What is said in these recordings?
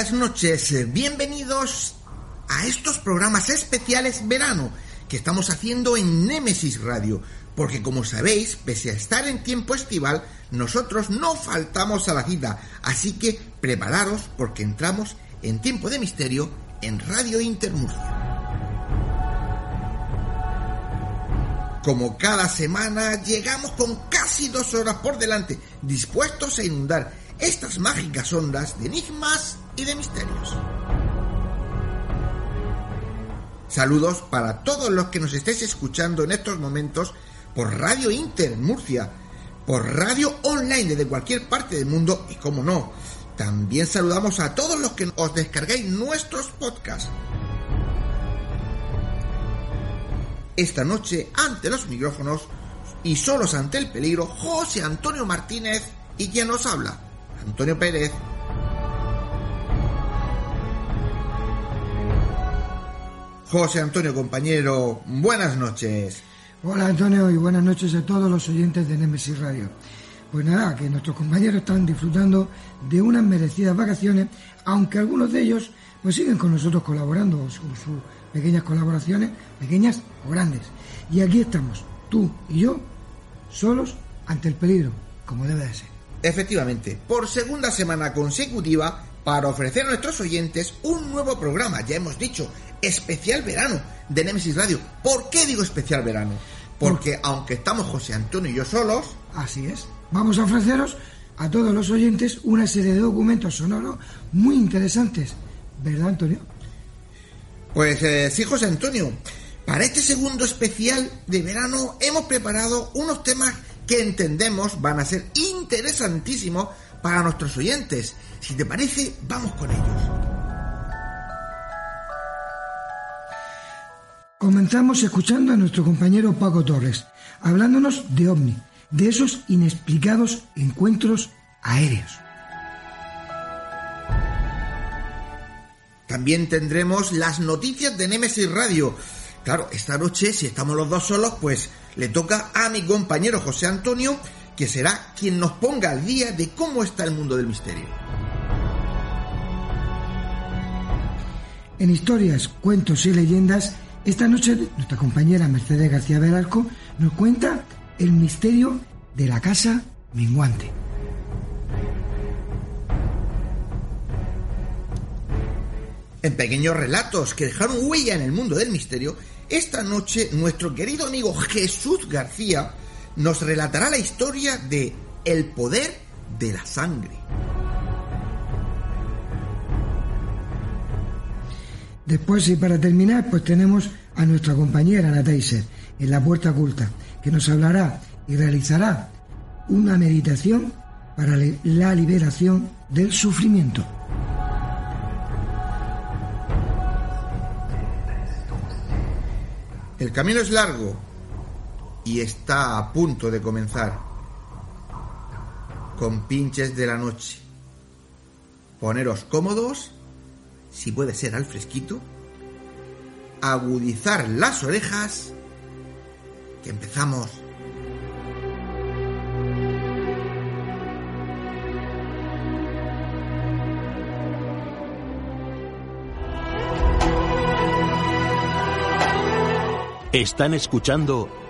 Buenas noches, bienvenidos a estos programas especiales verano que estamos haciendo en Nemesis Radio, porque como sabéis, pese a estar en tiempo estival, nosotros no faltamos a la cita, así que prepararos porque entramos en tiempo de misterio en Radio Intermurcia. Como cada semana, llegamos con casi dos horas por delante, dispuestos a inundar estas mágicas ondas de enigmas y de misterios. Saludos para todos los que nos estéis escuchando en estos momentos por Radio Inter Murcia, por radio online desde cualquier parte del mundo y como no, también saludamos a todos los que os descargáis nuestros podcasts. Esta noche, ante los micrófonos y solos ante el peligro, José Antonio Martínez y quien nos habla, Antonio Pérez. José Antonio, compañero, buenas noches. Hola Antonio y buenas noches a todos los oyentes de Nemesis Radio. Pues nada, que nuestros compañeros están disfrutando de unas merecidas vacaciones, aunque algunos de ellos pues siguen con nosotros colaborando, con sus pequeñas colaboraciones, pequeñas o grandes. Y aquí estamos, tú y yo, solos ante el peligro, como debe de ser. Efectivamente, por segunda semana consecutiva, para ofrecer a nuestros oyentes un nuevo programa, ya hemos dicho, especial verano de Nemesis Radio. ¿Por qué digo especial verano? Porque aunque estamos José Antonio y yo solos... Así es. Vamos a ofreceros a todos los oyentes una serie de documentos sonoros muy interesantes. ¿Verdad, Antonio? Pues eh, sí, José Antonio. Para este segundo especial de verano hemos preparado unos temas que entendemos van a ser interesantísimos para nuestros oyentes. Si te parece, vamos con ellos. Comenzamos escuchando a nuestro compañero Paco Torres, hablándonos de ovni, de esos inexplicados encuentros aéreos. También tendremos las noticias de Nemesis Radio. Claro, esta noche, si estamos los dos solos, pues le toca a mi compañero José Antonio, que será quien nos ponga al día de cómo está el mundo del misterio. En historias, cuentos y leyendas esta noche nuestra compañera Mercedes García Velasco nos cuenta el misterio de la casa minguante. En pequeños relatos que dejaron huella en el mundo del misterio, esta noche nuestro querido amigo Jesús García nos relatará la historia de El poder de la sangre. Después, y para terminar, pues tenemos a nuestra compañera Ana en la puerta oculta, que nos hablará y realizará una meditación para la liberación del sufrimiento. El camino es largo y está a punto de comenzar. Con pinches de la noche. Poneros cómodos, si puede ser al fresquito. Agudizar las orejas. Que empezamos. Están escuchando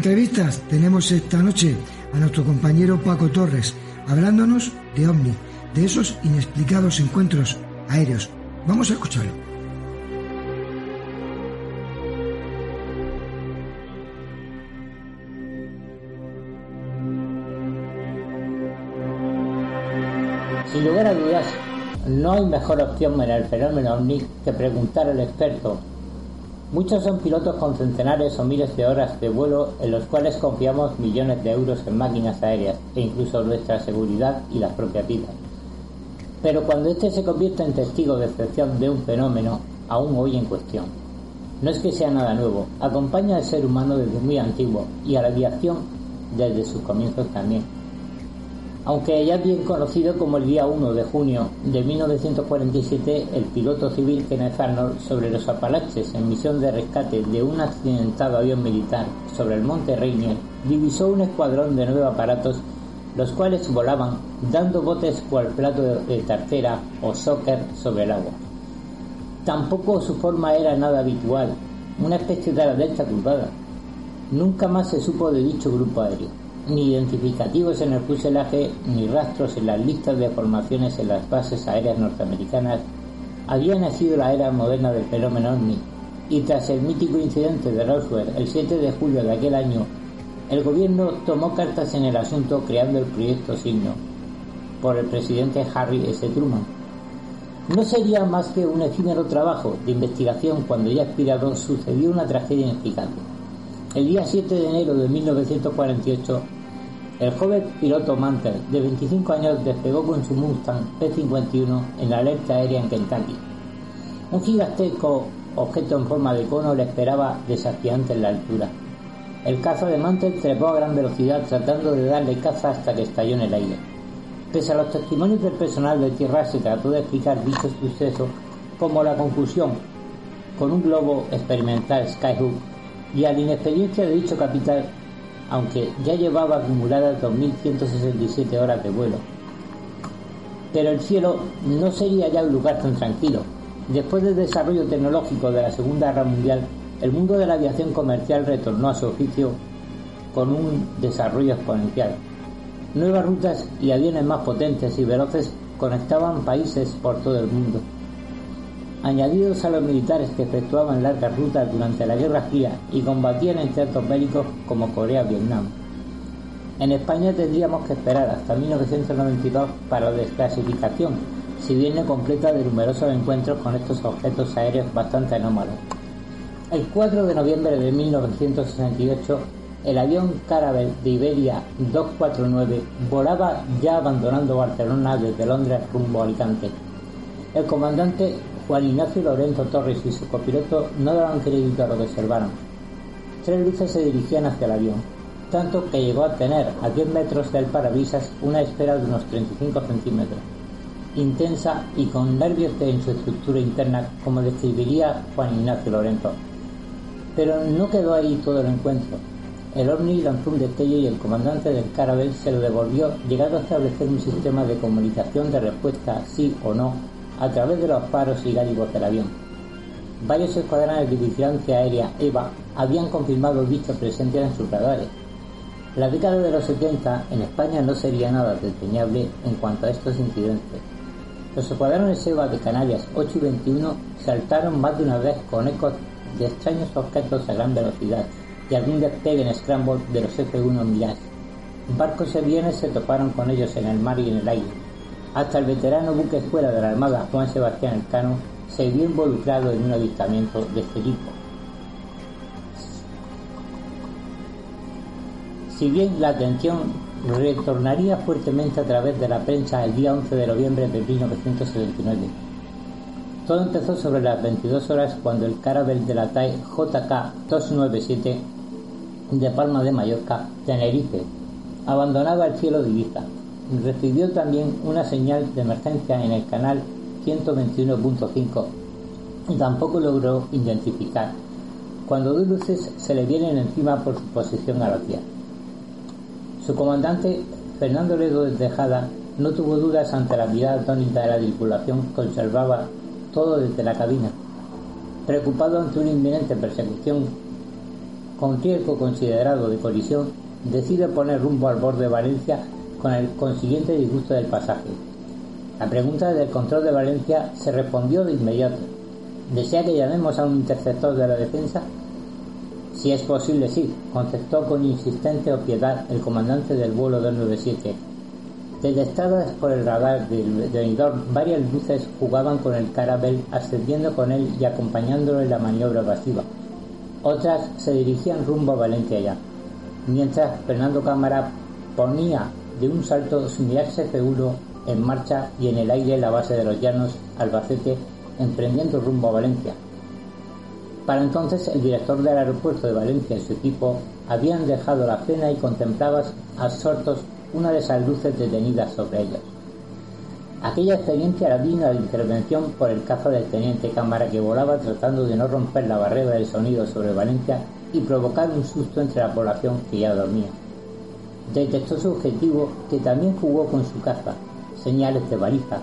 Entrevistas tenemos esta noche a nuestro compañero Paco Torres hablándonos de OVNI, de esos inexplicados encuentros aéreos. Vamos a escucharlo. Sin lugar a dudas, no hay mejor opción en el fenómeno OVNI que preguntar al experto Muchos son pilotos con centenares o miles de horas de vuelo en los cuales confiamos millones de euros en máquinas aéreas e incluso nuestra seguridad y las propias vidas. Pero cuando éste se convierte en testigo de excepción de un fenómeno, aún hoy en cuestión. No es que sea nada nuevo, acompaña al ser humano desde muy antiguo y a la aviación desde sus comienzos también aunque ya bien conocido como el día 1 de junio de 1947, el piloto civil Kenneth Arnold sobre los Apalaches en misión de rescate de un accidentado avión militar sobre el monte Rainier divisó un escuadrón de nueve aparatos los cuales volaban dando botes cual plato de tartera o soccer sobre el agua. Tampoco su forma era nada habitual, una especie de la delta. Nunca más se supo de dicho grupo aéreo ni identificativos en el fuselaje ni rastros en las listas de formaciones en las bases aéreas norteamericanas, había nacido la era moderna del fenómeno OVNI y tras el mítico incidente de Roswell el 7 de julio de aquel año, el gobierno tomó cartas en el asunto creando el proyecto Signo por el presidente Harry S. Truman. No sería más que un efímero trabajo de investigación cuando ya expirado sucedió una tragedia inexplicable. El día 7 de enero de 1948, el joven piloto Mantel, de 25 años, despegó con su Mustang P-51 en la alerta aérea en Kentucky. Un gigantesco objeto en forma de cono le esperaba desafiante en la altura. El caza de Mantel trepó a gran velocidad tratando de darle caza hasta que estalló en el aire. Pese a los testimonios del personal de tierra se trató de explicar dicho suceso como la confusión con un globo experimental Skyhook y a la inexperiencia de dicho capital, aunque ya llevaba acumuladas 2.167 horas de vuelo. Pero el cielo no sería ya un lugar tan tranquilo. Después del desarrollo tecnológico de la Segunda Guerra Mundial, el mundo de la aviación comercial retornó a su oficio con un desarrollo exponencial. Nuevas rutas y aviones más potentes y veloces conectaban países por todo el mundo añadidos a los militares que efectuaban largas rutas durante la Guerra Fría y combatían en centros bélicos como Corea-Vietnam. En España tendríamos que esperar hasta 1992 para la desclasificación, si bien no completa de numerosos encuentros con estos objetos aéreos bastante anómalos. El 4 de noviembre de 1968, el avión Caravel de Iberia 249 volaba ya abandonando Barcelona desde Londres rumbo a Alicante. El comandante Juan Ignacio Lorenzo Torres y su copiloto no daban crédito a lo que observaron. Tres luces se dirigían hacia el avión, tanto que llegó a tener a 10 metros del parabrisas una esfera de unos 35 centímetros, intensa y con nervios en su estructura interna, como describiría Juan Ignacio Lorenzo. Pero no quedó ahí todo el encuentro. El ovni lanzó un destello y el comandante del Caravel se lo devolvió, llegando a establecer un sistema de comunicación de respuesta sí o no a través de los faros y gárigos del avión. Varios escuadrones de vigilancia aérea EVA habían confirmado dicha presencia en sus radares. La década de los 70 en España no sería nada desdeñable en cuanto a estos incidentes. Los escuadrones EVA de Canarias 8 y 21 saltaron más de una vez con ecos de extraños objetos a gran velocidad y algún despegue en scramble de los F-1 Mirage. Barcos y aviones se toparon con ellos en el mar y en el aire, hasta el veterano buque escuela de la Armada Juan Sebastián Elcano se vio involucrado en un avistamiento de este tipo. Si bien la atención retornaría fuertemente a través de la prensa el día 11 de noviembre de 1979, todo empezó sobre las 22 horas cuando el carabel de la TAE JK-297 de Palma de Mallorca, Tenerife, abandonaba el cielo de Ibiza Recibió también una señal de emergencia en el canal 121.5 y tampoco logró identificar cuando dos luces se le vienen encima por su posición a la tierra. Su comandante, Fernando Ledo de Tejada, no tuvo dudas ante la mirada atónita de la tripulación que observaba todo desde la cabina. Preocupado ante una inminente persecución con riesgo considerado de colisión, decide poner rumbo al borde de Valencia con el consiguiente disgusto del pasaje. La pregunta del control de Valencia se respondió de inmediato. ¿Desea que llamemos a un interceptor de la defensa? Si es posible, sí, contestó con insistente opiedad el comandante del vuelo 297. Detectadas por el radar del venidor, varias luces jugaban con el carabel, ascendiendo con él y acompañándolo en la maniobra evasiva. Otras se dirigían rumbo a Valencia ya, mientras Fernando Cámara ponía de un salto su Mirage F1 en marcha y en el aire la base de los llanos Albacete, emprendiendo rumbo a Valencia. Para entonces el director del aeropuerto de Valencia y su equipo habían dejado la cena y contemplaban absortos una de esas luces detenidas sobre ellos. Aquella experiencia era digna de intervención por el caza del teniente Cámara que volaba tratando de no romper la barrera del sonido sobre Valencia y provocar un susto entre la población que ya dormía. Detectó su objetivo que también jugó con su caza, señales de baliza,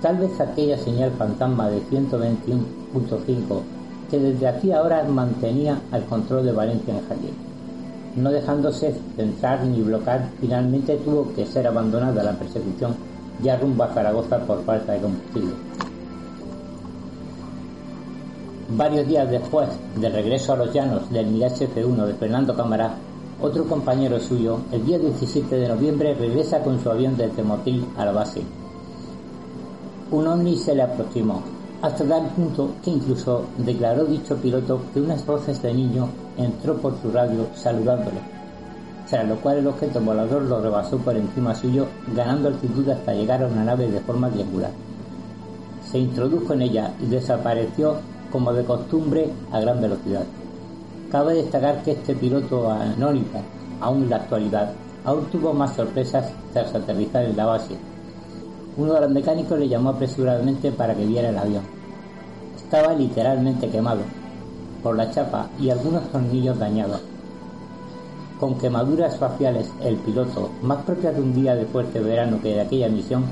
tal vez aquella señal fantasma de 121.5 que desde hacía horas mantenía al control de Valencia en Javier. No dejándose centrar ni bloquear, finalmente tuvo que ser abandonada la persecución ya rumbo a Zaragoza por falta de combustible. Varios días después del regreso a los llanos del Mirage F1 de Fernando Cámara, otro compañero suyo, el día 17 de noviembre, regresa con su avión desde Motil a la base. Un ovni se le aproximó, hasta tal punto que incluso declaró dicho piloto que unas voces de niño entró por su radio saludándole, tras lo cual el objeto volador lo rebasó por encima suyo, ganando altitud hasta llegar a una nave de forma triangular. Se introdujo en ella y desapareció como de costumbre a gran velocidad. Cabe destacar que este piloto anónimo, aún en la actualidad, aún tuvo más sorpresas tras aterrizar en la base, uno de los mecánicos le llamó apresuradamente para que viera el avión. Estaba literalmente quemado por la chapa y algunos tornillos dañados. Con quemaduras faciales, el piloto, más propia de un día de fuerte verano que de aquella misión,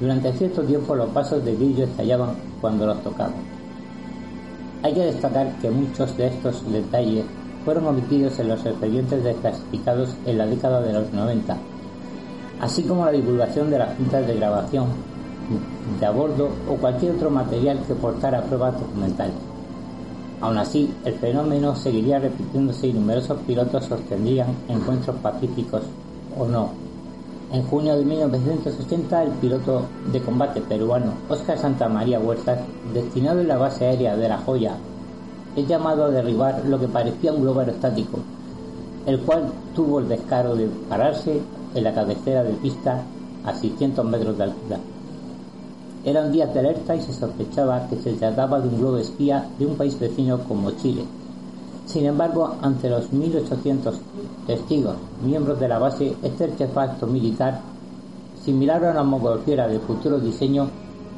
durante cierto tiempo los vasos de brillo estallaban cuando los tocaban. Hay que destacar que muchos de estos detalles fueron omitidos en los expedientes desclasificados en la década de los 90 así como la divulgación de las cintas de grabación de a bordo o cualquier otro material que portara pruebas documentales. Aún así, el fenómeno seguiría repitiéndose y numerosos pilotos sostendrían encuentros pacíficos o no. En junio de 1980, el piloto de combate peruano Oscar Santa María Huertas, destinado en la base aérea de La Joya, es llamado a derribar lo que parecía un globo aerostático, el cual tuvo el descaro de pararse en la cabecera de pista a 600 metros de altura. Eran días de alerta y se sospechaba que se trataba de un globo espía de un país vecino como Chile. Sin embargo, ante los 1.800 testigos, miembros de la base, este artefacto militar, similar a una mongolfiera de futuro diseño,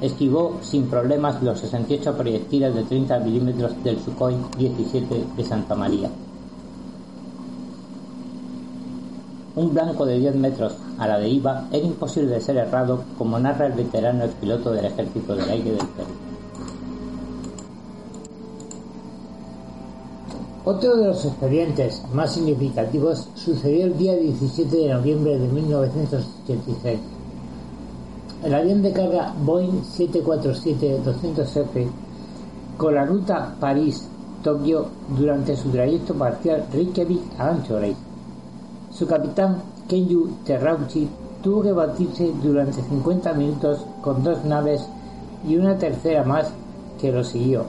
esquivó sin problemas los 68 proyectiles de 30 milímetros del Sukhoi 17 de Santa María. Un blanco de 10 metros a la deriva era imposible de ser errado, como narra el veterano piloto del Ejército del Aire del Perú. Otro de los expedientes más significativos sucedió el día 17 de noviembre de 1986. El avión de carga Boeing 747-200F con la ruta París-Tokio durante su trayecto parcial Reykjavik a Anchorage su capitán, Kenyu Terrauchi, tuvo que batirse durante 50 minutos con dos naves y una tercera más que lo siguió.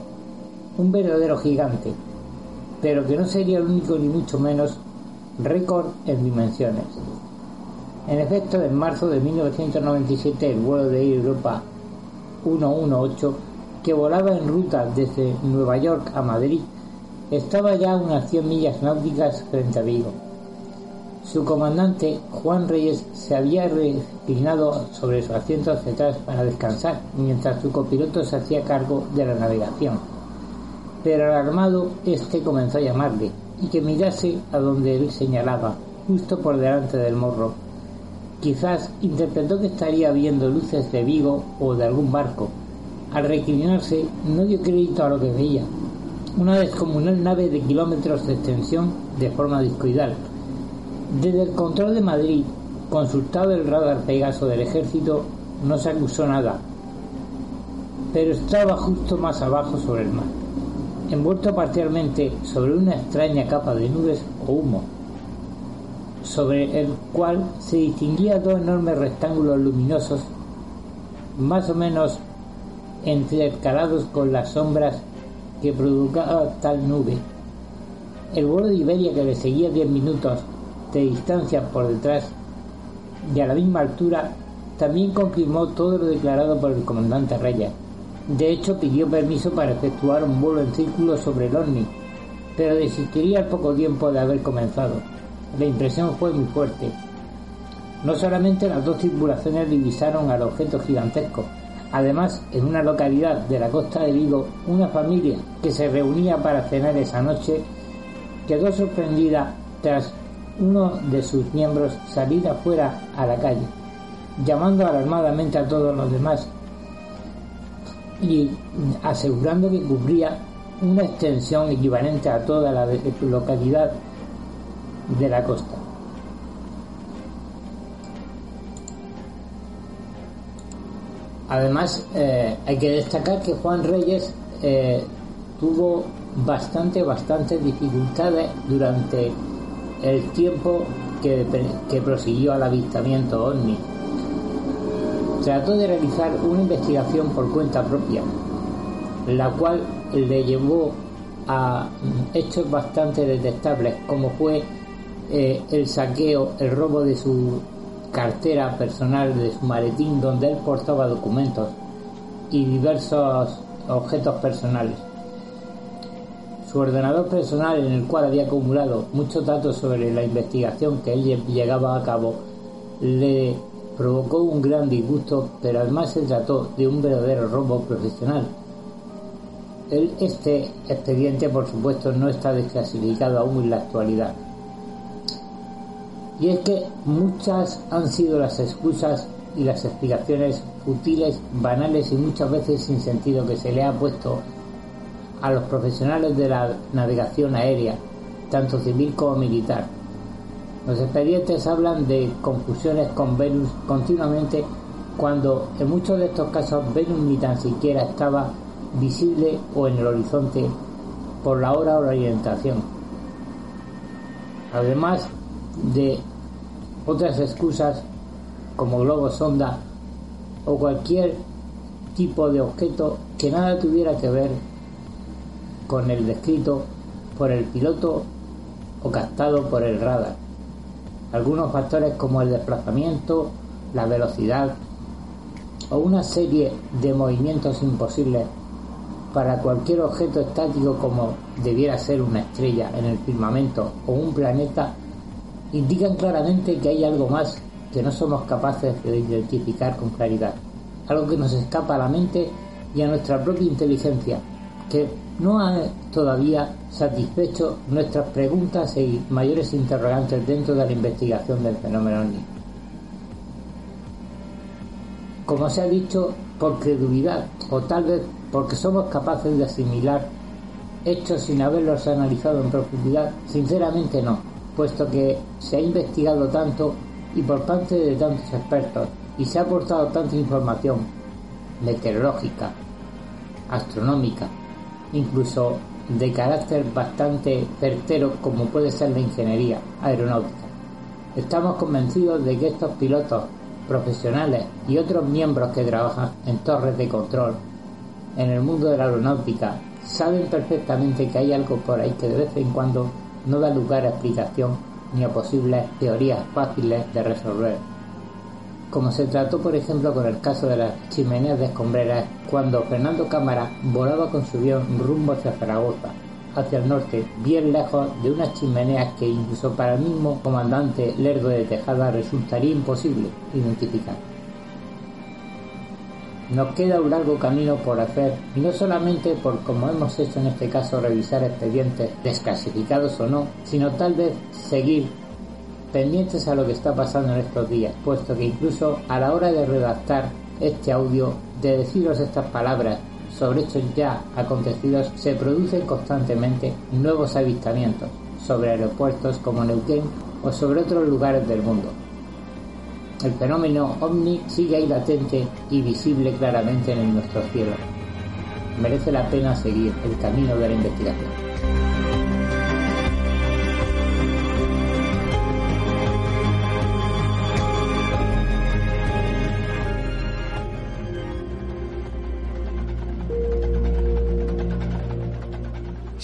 Un verdadero gigante, pero que no sería el único ni mucho menos récord en dimensiones. En efecto, en marzo de 1997 el vuelo de Europa 118, que volaba en ruta desde Nueva York a Madrid, estaba ya a unas 100 millas náuticas frente a Vigo. Su comandante, Juan Reyes, se había reclinado sobre su asiento hacia atrás para descansar, mientras su copiloto se hacía cargo de la navegación. Pero alarmado, este comenzó a llamarle y que mirase a donde él señalaba, justo por delante del morro. Quizás interpretó que estaría viendo luces de Vigo o de algún barco. Al reclinarse, no dio crédito a lo que veía. Una descomunal nave de kilómetros de extensión de forma discoidal, desde el control de Madrid, consultado el radar Pegaso del ejército, no se acusó nada, pero estaba justo más abajo sobre el mar, envuelto parcialmente sobre una extraña capa de nubes o humo, sobre el cual se distinguían dos enormes rectángulos luminosos, más o menos intercalados con las sombras que provocaba tal nube. El vuelo de Iberia que le seguía diez minutos de distancia por detrás y a la misma altura, también confirmó todo lo declarado por el comandante Reyes. De hecho, pidió permiso para efectuar un vuelo en círculo sobre el OVNI, pero desistiría al poco tiempo de haber comenzado. La impresión fue muy fuerte. No solamente las dos tripulaciones divisaron al objeto gigantesco, además, en una localidad de la costa de Vigo, una familia que se reunía para cenar esa noche quedó sorprendida tras uno de sus miembros salir afuera a la calle, llamando alarmadamente a todos los demás y asegurando que cubría una extensión equivalente a toda la localidad de la costa. Además, eh, hay que destacar que Juan Reyes eh, tuvo bastante, bastantes dificultades durante el tiempo que, prosiguió al avistamiento OVNI. Trató de realizar una investigación por cuenta propia, la cual le llevó a hechos bastante detestables, como fue eh, el saqueo, el robo de su cartera personal, de su maletín, donde él portaba documentos y diversos objetos personales. Su ordenador personal en el cual había acumulado muchos datos sobre la investigación que él llegaba a cabo le provocó un gran disgusto, pero además se trató de un verdadero robo profesional. este expediente, por supuesto, no está desclasificado aún en la actualidad. Y es que muchas han sido las excusas y las explicaciones futiles, banales y muchas veces sin sentido que se le ha puesto a los profesionales de la navegación aérea, tanto civil como militar. Los expedientes hablan de confusiones con Venus continuamente cuando en muchos de estos casos Venus ni tan siquiera estaba visible o en el horizonte por la hora o la orientación. Además de otras excusas como globos sonda o cualquier tipo de objeto que nada tuviera que ver con el descrito por el piloto o captado por el radar. Algunos factores como el desplazamiento, la velocidad o una serie de movimientos imposibles para cualquier objeto estático como debiera ser una estrella en el firmamento o un planeta indican claramente que hay algo más que no somos capaces de identificar con claridad, algo que nos escapa a la mente y a nuestra propia inteligencia, que no ha todavía satisfecho nuestras preguntas y mayores interrogantes dentro de la investigación del fenómeno OVNI. Como se ha dicho, por credulidad o tal vez porque somos capaces de asimilar hechos sin haberlos analizado en profundidad, sinceramente no, puesto que se ha investigado tanto y por parte de tantos expertos y se ha aportado tanta información meteorológica, astronómica, incluso de carácter bastante certero como puede ser la ingeniería aeronáutica. Estamos convencidos de que estos pilotos profesionales y otros miembros que trabajan en torres de control en el mundo de la aeronáutica saben perfectamente que hay algo por ahí que de vez en cuando no da lugar a explicación ni a posibles teorías fáciles de resolver. Como se trató por ejemplo con el caso de las chimeneas de escombreras cuando Fernando Cámara volaba con su avión rumbo hacia Zaragoza, hacia el norte, bien lejos de unas chimeneas que incluso para el mismo comandante Lerdo de Tejada resultaría imposible identificar. Nos queda un largo camino por hacer y no solamente por como hemos hecho en este caso revisar expedientes desclasificados o no, sino tal vez seguir pendientes a lo que está pasando en estos días, puesto que incluso a la hora de redactar este audio, de deciros estas palabras sobre hechos ya acontecidos, se producen constantemente nuevos avistamientos sobre aeropuertos como Neuquén o sobre otros lugares del mundo. El fenómeno ovni sigue ahí latente y visible claramente en nuestro cielo. Merece la pena seguir el camino de la investigación.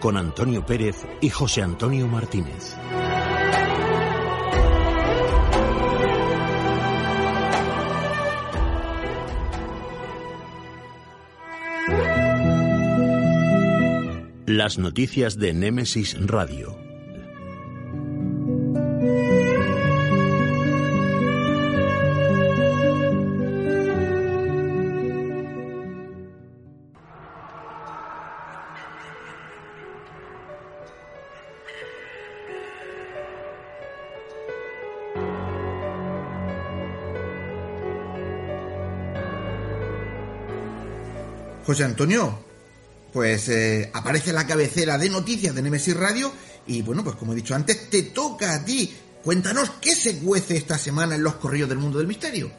con Antonio Pérez y José Antonio Martínez. Las noticias de Némesis Radio. José Antonio, pues eh, aparece la cabecera de noticias de Nemesis Radio y bueno, pues como he dicho antes, te toca a ti. Cuéntanos qué se cuece esta semana en los corrillos del mundo del misterio.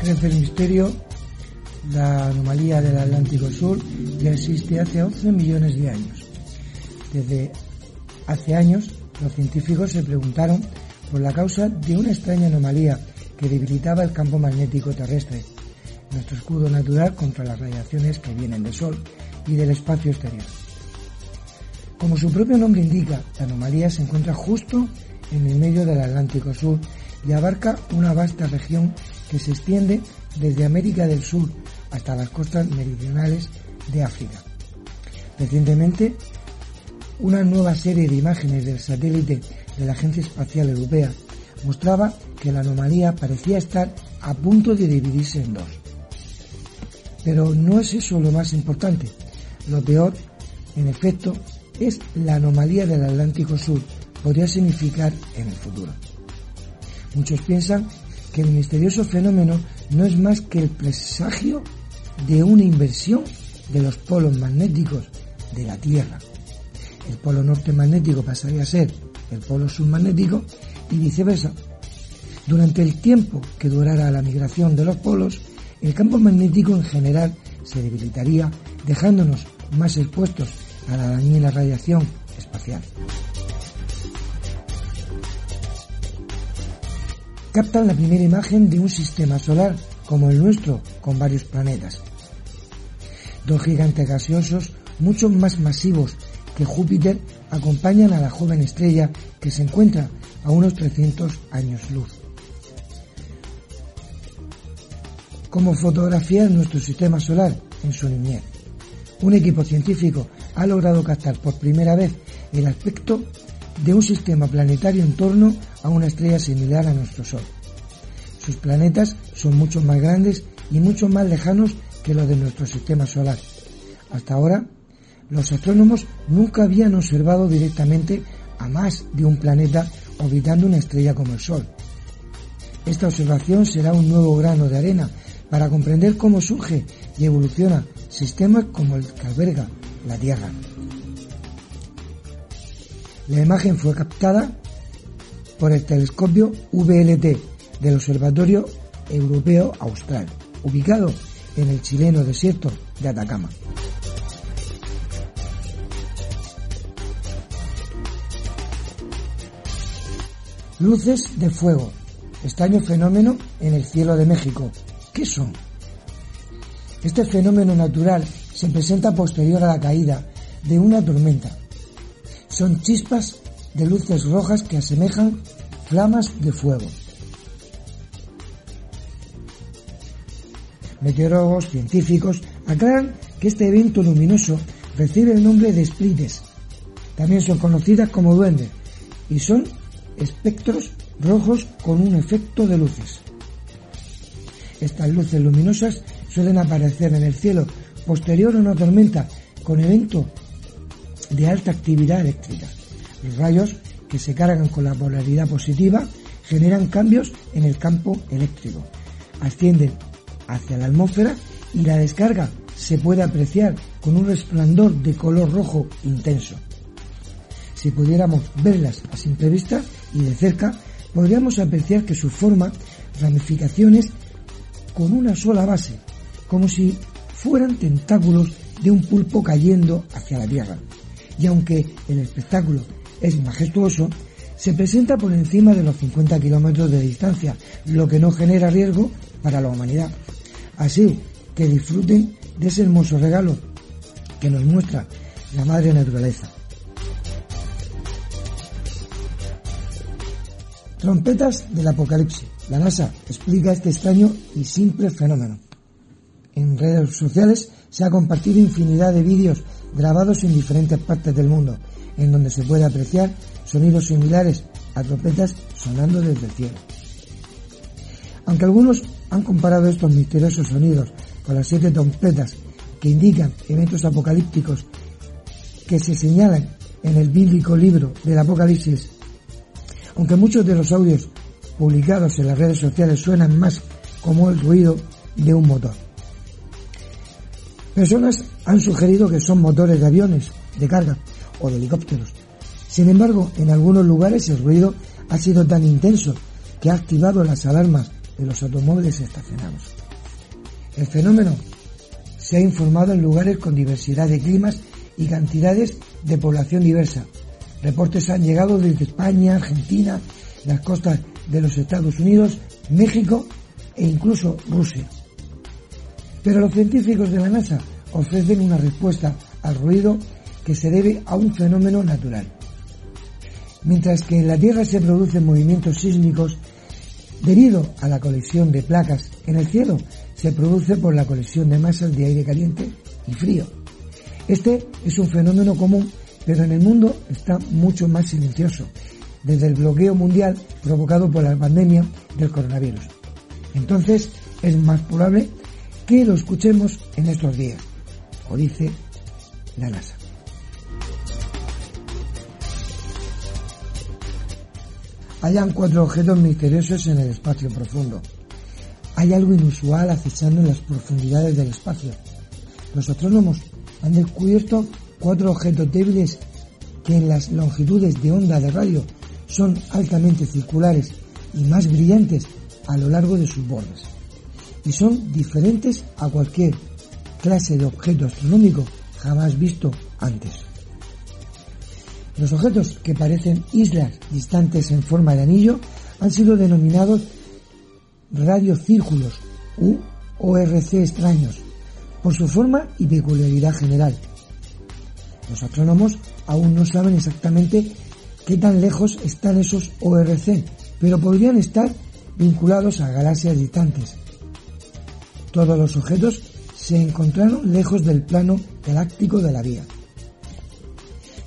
Crece el misterio, la anomalía del Atlántico Sur ya existe hace 11 millones de años. Desde hace años, los científicos se preguntaron por la causa de una extraña anomalía que debilitaba el campo magnético terrestre, nuestro escudo natural contra las radiaciones que vienen del Sol y del espacio exterior. Como su propio nombre indica, la anomalía se encuentra justo en el medio del Atlántico Sur y abarca una vasta región que se extiende desde América del Sur hasta las costas meridionales de África. Recientemente, una nueva serie de imágenes del satélite de la Agencia Espacial Europea mostraba que la anomalía parecía estar a punto de dividirse en dos. Pero no es eso lo más importante. Lo peor, en efecto, es la anomalía del Atlántico Sur podría significar en el futuro. Muchos piensan que el misterioso fenómeno no es más que el presagio de una inversión de los polos magnéticos de la Tierra. El polo norte magnético pasaría a ser el polo sur magnético y viceversa. Durante el tiempo que durara la migración de los polos, el campo magnético en general se debilitaría, dejándonos más expuestos a la dañina radiación espacial. Captan la primera imagen de un sistema solar como el nuestro, con varios planetas. Dos gigantes gaseosos mucho más masivos que Júpiter acompañan a la joven estrella que se encuentra a unos 300 años luz. Como fotografía nuestro sistema solar en su niñez. Un equipo científico ha logrado captar por primera vez el aspecto de un sistema planetario en torno a una estrella similar a nuestro Sol. Sus planetas son mucho más grandes y mucho más lejanos que los de nuestro sistema solar. Hasta ahora, los astrónomos nunca habían observado directamente a más de un planeta orbitando una estrella como el Sol. Esta observación será un nuevo grano de arena para comprender cómo surge y evoluciona sistemas como el que alberga la Tierra. La imagen fue captada por el telescopio VLT del Observatorio Europeo Austral, ubicado en el chileno desierto de Atacama. Luces de fuego, extraño fenómeno en el cielo de México. ¿Qué son? Este fenómeno natural se presenta posterior a la caída de una tormenta. Son chispas de luces rojas que asemejan flamas de fuego. Meteorólogos científicos aclaran que este evento luminoso recibe el nombre de sprites. También son conocidas como duendes y son espectros rojos con un efecto de luces. Estas luces luminosas suelen aparecer en el cielo posterior a una tormenta con evento de alta actividad eléctrica. Los rayos que se cargan con la polaridad positiva generan cambios en el campo eléctrico, ascienden hacia la atmósfera y la descarga se puede apreciar con un resplandor de color rojo intenso. Si pudiéramos verlas a simple vista y de cerca, podríamos apreciar que su forma, ramificaciones con una sola base, como si fueran tentáculos de un pulpo cayendo hacia la Tierra. Y aunque el espectáculo es majestuoso, se presenta por encima de los 50 kilómetros de distancia, lo que no genera riesgo para la humanidad. Así que disfruten de ese hermoso regalo que nos muestra la madre naturaleza. Trompetas del Apocalipsis. La NASA explica este extraño y simple fenómeno. En redes sociales se ha compartido infinidad de vídeos grabados en diferentes partes del mundo, en donde se puede apreciar sonidos similares a trompetas sonando desde el cielo. Aunque algunos han comparado estos misteriosos sonidos con las siete trompetas que indican eventos apocalípticos que se señalan en el bíblico libro del Apocalipsis aunque muchos de los audios publicados en las redes sociales suenan más como el ruido de un motor. Personas han sugerido que son motores de aviones de carga o de helicópteros. Sin embargo, en algunos lugares el ruido ha sido tan intenso que ha activado las alarmas de los automóviles estacionados. El fenómeno se ha informado en lugares con diversidad de climas y cantidades de población diversa, Reportes han llegado desde España, Argentina, las costas de los Estados Unidos, México e incluso Rusia. Pero los científicos de la NASA ofrecen una respuesta al ruido que se debe a un fenómeno natural. Mientras que en la Tierra se producen movimientos sísmicos debido a la colisión de placas, en el cielo se produce por la colisión de masas de aire caliente y frío. Este es un fenómeno común pero en el mundo está mucho más silencioso, desde el bloqueo mundial provocado por la pandemia del coronavirus. Entonces es más probable que lo escuchemos en estos días, o dice la NASA. Hayan cuatro objetos misteriosos en el espacio profundo. Hay algo inusual acechando en las profundidades del espacio. Los astrónomos han descubierto cuatro objetos débiles que en las longitudes de onda de radio son altamente circulares y más brillantes a lo largo de sus bordes, y son diferentes a cualquier clase de objeto astronómico jamás visto antes. Los objetos que parecen islas distantes en forma de anillo han sido denominados radiocírculos u ORC extraños por su forma y peculiaridad general, los astrónomos aún no saben exactamente qué tan lejos están esos ORC, pero podrían estar vinculados a galaxias distantes. Todos los objetos se encontraron lejos del plano galáctico de la Vía.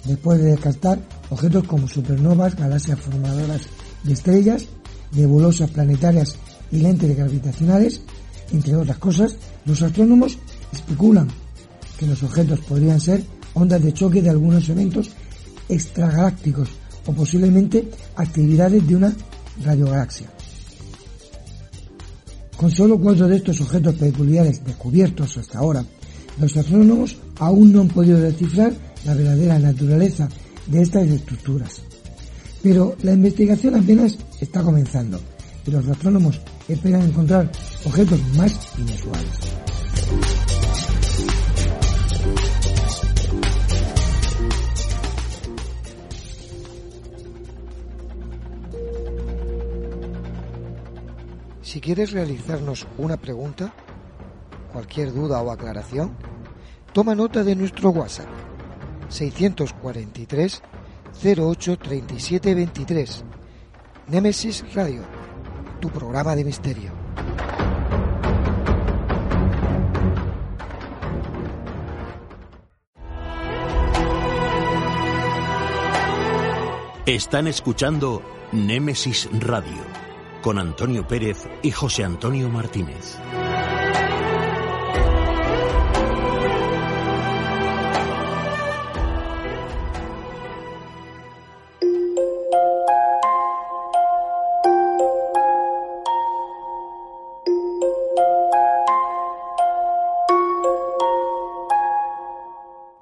Después de descartar objetos como supernovas, galaxias formadoras de estrellas, nebulosas planetarias y lentes gravitacionales, entre otras cosas, los astrónomos especulan que los objetos podrían ser ondas de choque de algunos eventos extragalácticos o posiblemente actividades de una radiogalaxia. Con solo cuatro de estos objetos peculiares descubiertos hasta ahora, los astrónomos aún no han podido descifrar la verdadera naturaleza de estas estructuras. Pero la investigación apenas está comenzando y los astrónomos esperan encontrar objetos más inusuales. Si quieres realizarnos una pregunta, cualquier duda o aclaración, toma nota de nuestro WhatsApp 643 08 37 23. Nemesis Radio, tu programa de misterio. Están escuchando Némesis Radio con Antonio Pérez y José Antonio Martínez.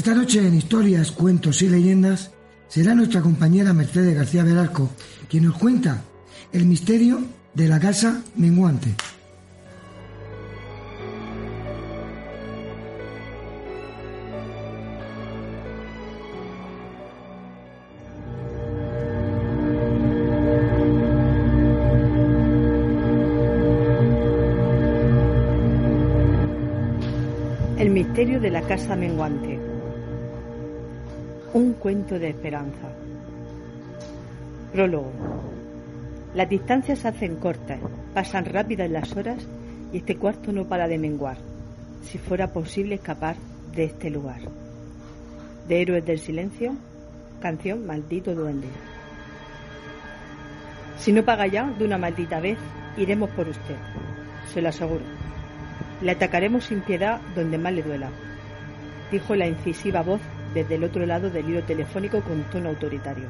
Esta noche en Historias, Cuentos y Leyendas será nuestra compañera Mercedes García Velasco quien nos cuenta el misterio de la casa menguante. El misterio de la casa menguante. Un cuento de esperanza. Prólogo. Las distancias se hacen cortas, pasan rápidas las horas y este cuarto no para de menguar. Si fuera posible escapar de este lugar. De Héroes del Silencio, canción Maldito Duende. Si no paga ya de una maldita vez, iremos por usted, se lo aseguro. Le atacaremos sin piedad donde más le duela, dijo la incisiva voz desde el otro lado del hilo telefónico con tono autoritario.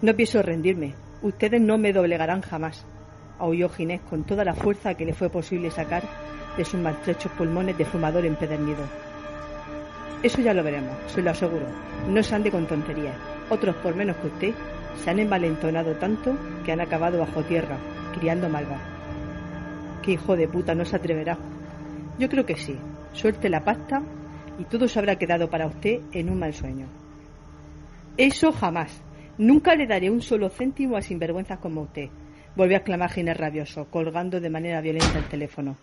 No pienso rendirme. Ustedes no me doblegarán jamás, aulló Ginés con toda la fuerza que le fue posible sacar de sus maltrechos pulmones de fumador empedernido. Eso ya lo veremos, se lo aseguro. No se ande con tonterías. Otros, por menos que usted, se han envalentonado tanto que han acabado bajo tierra, criando malva. ¿Qué hijo de puta no se atreverá? Yo creo que sí. Suelte la pasta y todo se habrá quedado para usted en un mal sueño. Eso jamás. Nunca le daré un solo céntimo a sinvergüenzas como usted, volvió a exclamar Ginés rabioso, colgando de manera violenta el teléfono.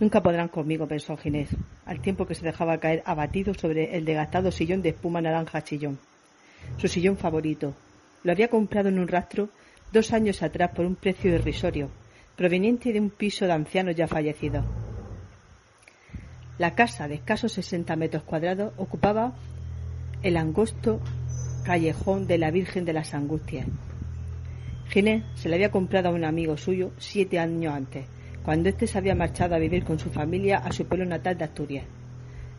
Nunca podrán conmigo, pensó Ginés, al tiempo que se dejaba caer abatido sobre el desgastado sillón de espuma naranja chillón. Su sillón favorito. Lo había comprado en un rastro dos años atrás por un precio irrisorio, proveniente de un piso de ancianos ya fallecidos. La casa, de escasos 60 metros cuadrados, ocupaba el angosto callejón de la Virgen de las Angustias. Ginés se le había comprado a un amigo suyo siete años antes, cuando éste se había marchado a vivir con su familia a su pueblo natal de Asturias.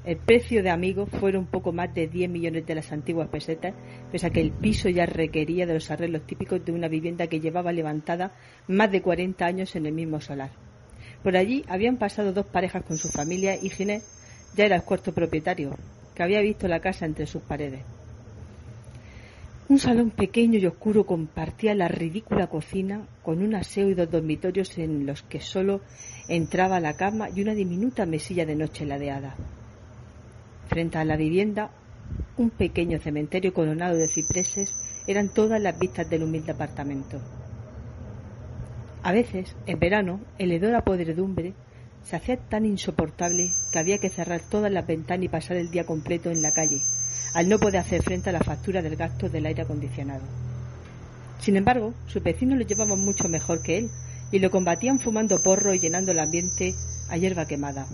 El precio de amigo fueron poco más de 10 millones de las antiguas pesetas, pese a que el piso ya requería de los arreglos típicos de una vivienda que llevaba levantada más de 40 años en el mismo solar. Por allí habían pasado dos parejas con su familia y Ginés ya era el cuarto propietario, que había visto la casa entre sus paredes. Un salón pequeño y oscuro compartía la ridícula cocina con un aseo y dos dormitorios en los que solo entraba la cama y una diminuta mesilla de noche ladeada. Frente a la vivienda, un pequeño cementerio coronado de cipreses eran todas las vistas del humilde apartamento. A veces, en verano, el hedor a podredumbre se hacía tan insoportable que había que cerrar todas las ventanas y pasar el día completo en la calle, al no poder hacer frente a la factura del gasto del aire acondicionado. Sin embargo, sus vecinos lo llevaban mucho mejor que él y lo combatían fumando porro y llenando el ambiente a hierba quemada.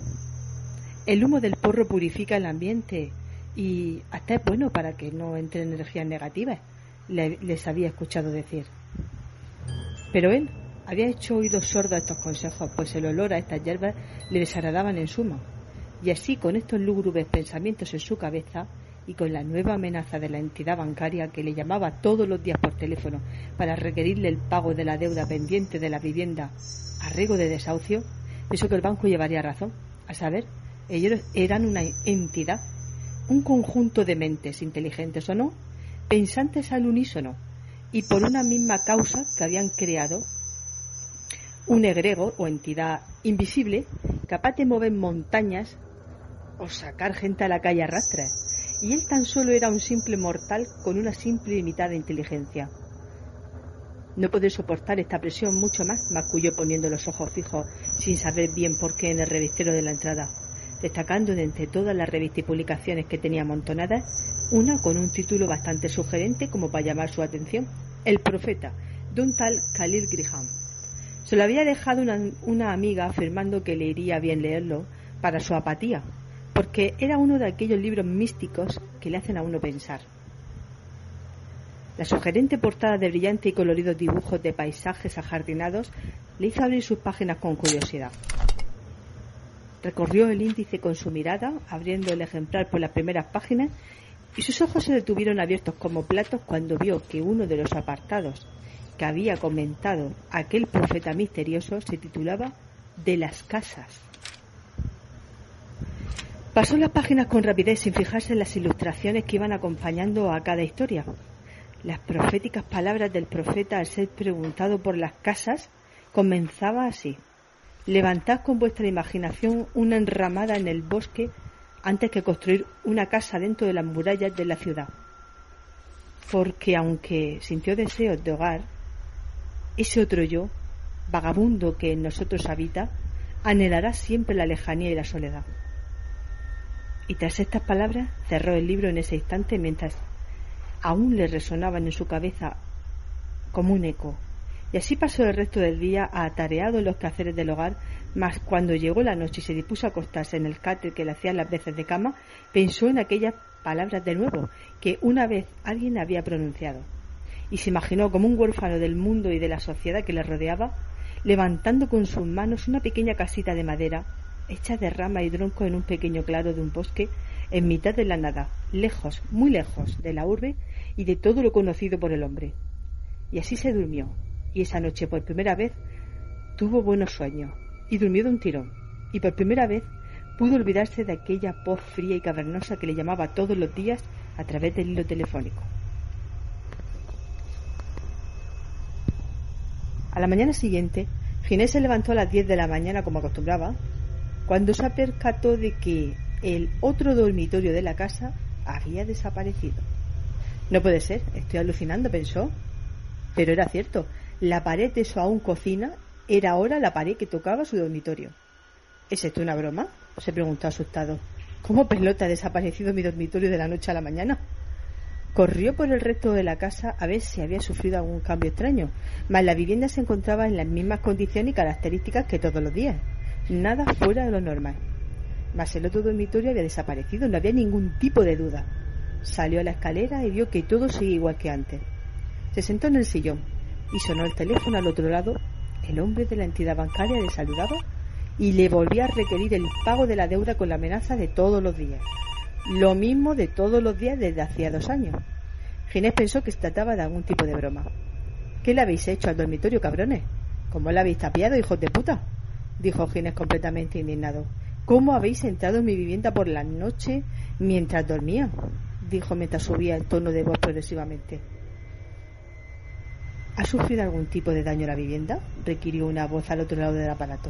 El humo del porro purifica el ambiente y hasta es bueno para que no entren energías negativas, les había escuchado decir. Pero él había hecho oídos sordos a estos consejos, pues el olor a estas hierbas le desagradaban en suma. Y así, con estos lúgubres pensamientos en su cabeza, y con la nueva amenaza de la entidad bancaria que le llamaba todos los días por teléfono para requerirle el pago de la deuda pendiente de la vivienda a riesgo de desahucio, pensó que el banco llevaría razón. A saber, ellos eran una entidad, un conjunto de mentes inteligentes o no, pensantes al unísono y por una misma causa que habían creado un egregor o entidad invisible capaz de mover montañas o sacar gente a la calle a y él tan solo era un simple mortal con una simple y limitada inteligencia. No pude soportar esta presión mucho más, masculló poniendo los ojos fijos, sin saber bien por qué en el revistero de la entrada, destacando de entre todas las revistas y publicaciones que tenía amontonadas, una con un título bastante sugerente como para llamar su atención, El Profeta, de un tal Khalil Griham. Se lo había dejado una, amiga afirmando que le iría bien leerlo para su apatía, porque era uno de aquellos libros místicos que le hacen a uno pensar. La sugerente portada de brillante y coloridos dibujos de paisajes ajardinados le hizo abrir sus páginas con curiosidad. Recorrió el índice con su mirada, abriendo el ejemplar por las primeras páginas, y sus ojos se detuvieron abiertos como platos cuando vio que uno de los apartados que había comentado aquel profeta misterioso se titulaba De las casas. Pasó las páginas con rapidez sin fijarse en las ilustraciones que iban acompañando a cada historia. Las proféticas palabras del profeta al ser preguntado por las casas comenzaba así. Levantad con vuestra imaginación una enramada en el bosque antes que construir una casa dentro de las murallas de la ciudad. Porque aunque sintió deseos de hogar, ese otro yo, vagabundo que en nosotros habita, anhelará siempre la lejanía y la soledad. Y tras estas palabras cerró el libro en ese instante mientras aún le resonaban en su cabeza como un eco. Y así pasó el resto del día atareado en los quehaceres del hogar, mas cuando llegó la noche y se dispuso a acostarse en el cáter que le hacía las veces de cama, pensó en aquellas palabras de nuevo que una vez alguien había pronunciado. Y se imaginó como un huérfano del mundo y de la sociedad que le rodeaba, levantando con sus manos una pequeña casita de madera hecha de rama y tronco en un pequeño claro de un bosque, en mitad de la nada, lejos, muy lejos de la urbe y de todo lo conocido por el hombre. Y así se durmió, y esa noche por primera vez tuvo buenos sueños, y durmió de un tirón, y por primera vez pudo olvidarse de aquella voz fría y cavernosa que le llamaba todos los días a través del hilo telefónico. A la mañana siguiente, Ginés se levantó a las diez de la mañana como acostumbraba, cuando se percató de que el otro dormitorio de la casa había desaparecido. No puede ser, estoy alucinando, pensó. Pero era cierto, la pared de su aún cocina era ahora la pared que tocaba su dormitorio. ¿Es esto una broma? se preguntó asustado. ¿Cómo pelota ha desaparecido mi dormitorio de la noche a la mañana? Corrió por el resto de la casa a ver si había sufrido algún cambio extraño, mas la vivienda se encontraba en las mismas condiciones y características que todos los días nada fuera de lo normal. Mas el otro dormitorio había desaparecido, no había ningún tipo de duda. Salió a la escalera y vio que todo seguía igual que antes. Se sentó en el sillón y sonó el teléfono al otro lado. El hombre de la entidad bancaria le saludaba y le volvía a requerir el pago de la deuda con la amenaza de todos los días. Lo mismo de todos los días desde hacía dos años. Ginés pensó que se trataba de algún tipo de broma. ¿Qué le habéis hecho al dormitorio, cabrones? ¿Cómo le habéis tapiado, hijos de puta? dijo Ginés completamente indignado. ¿Cómo habéis entrado en mi vivienda por la noche mientras dormía? dijo mientras subía el tono de voz progresivamente. ¿Ha sufrido algún tipo de daño la vivienda? requirió una voz al otro lado del aparato.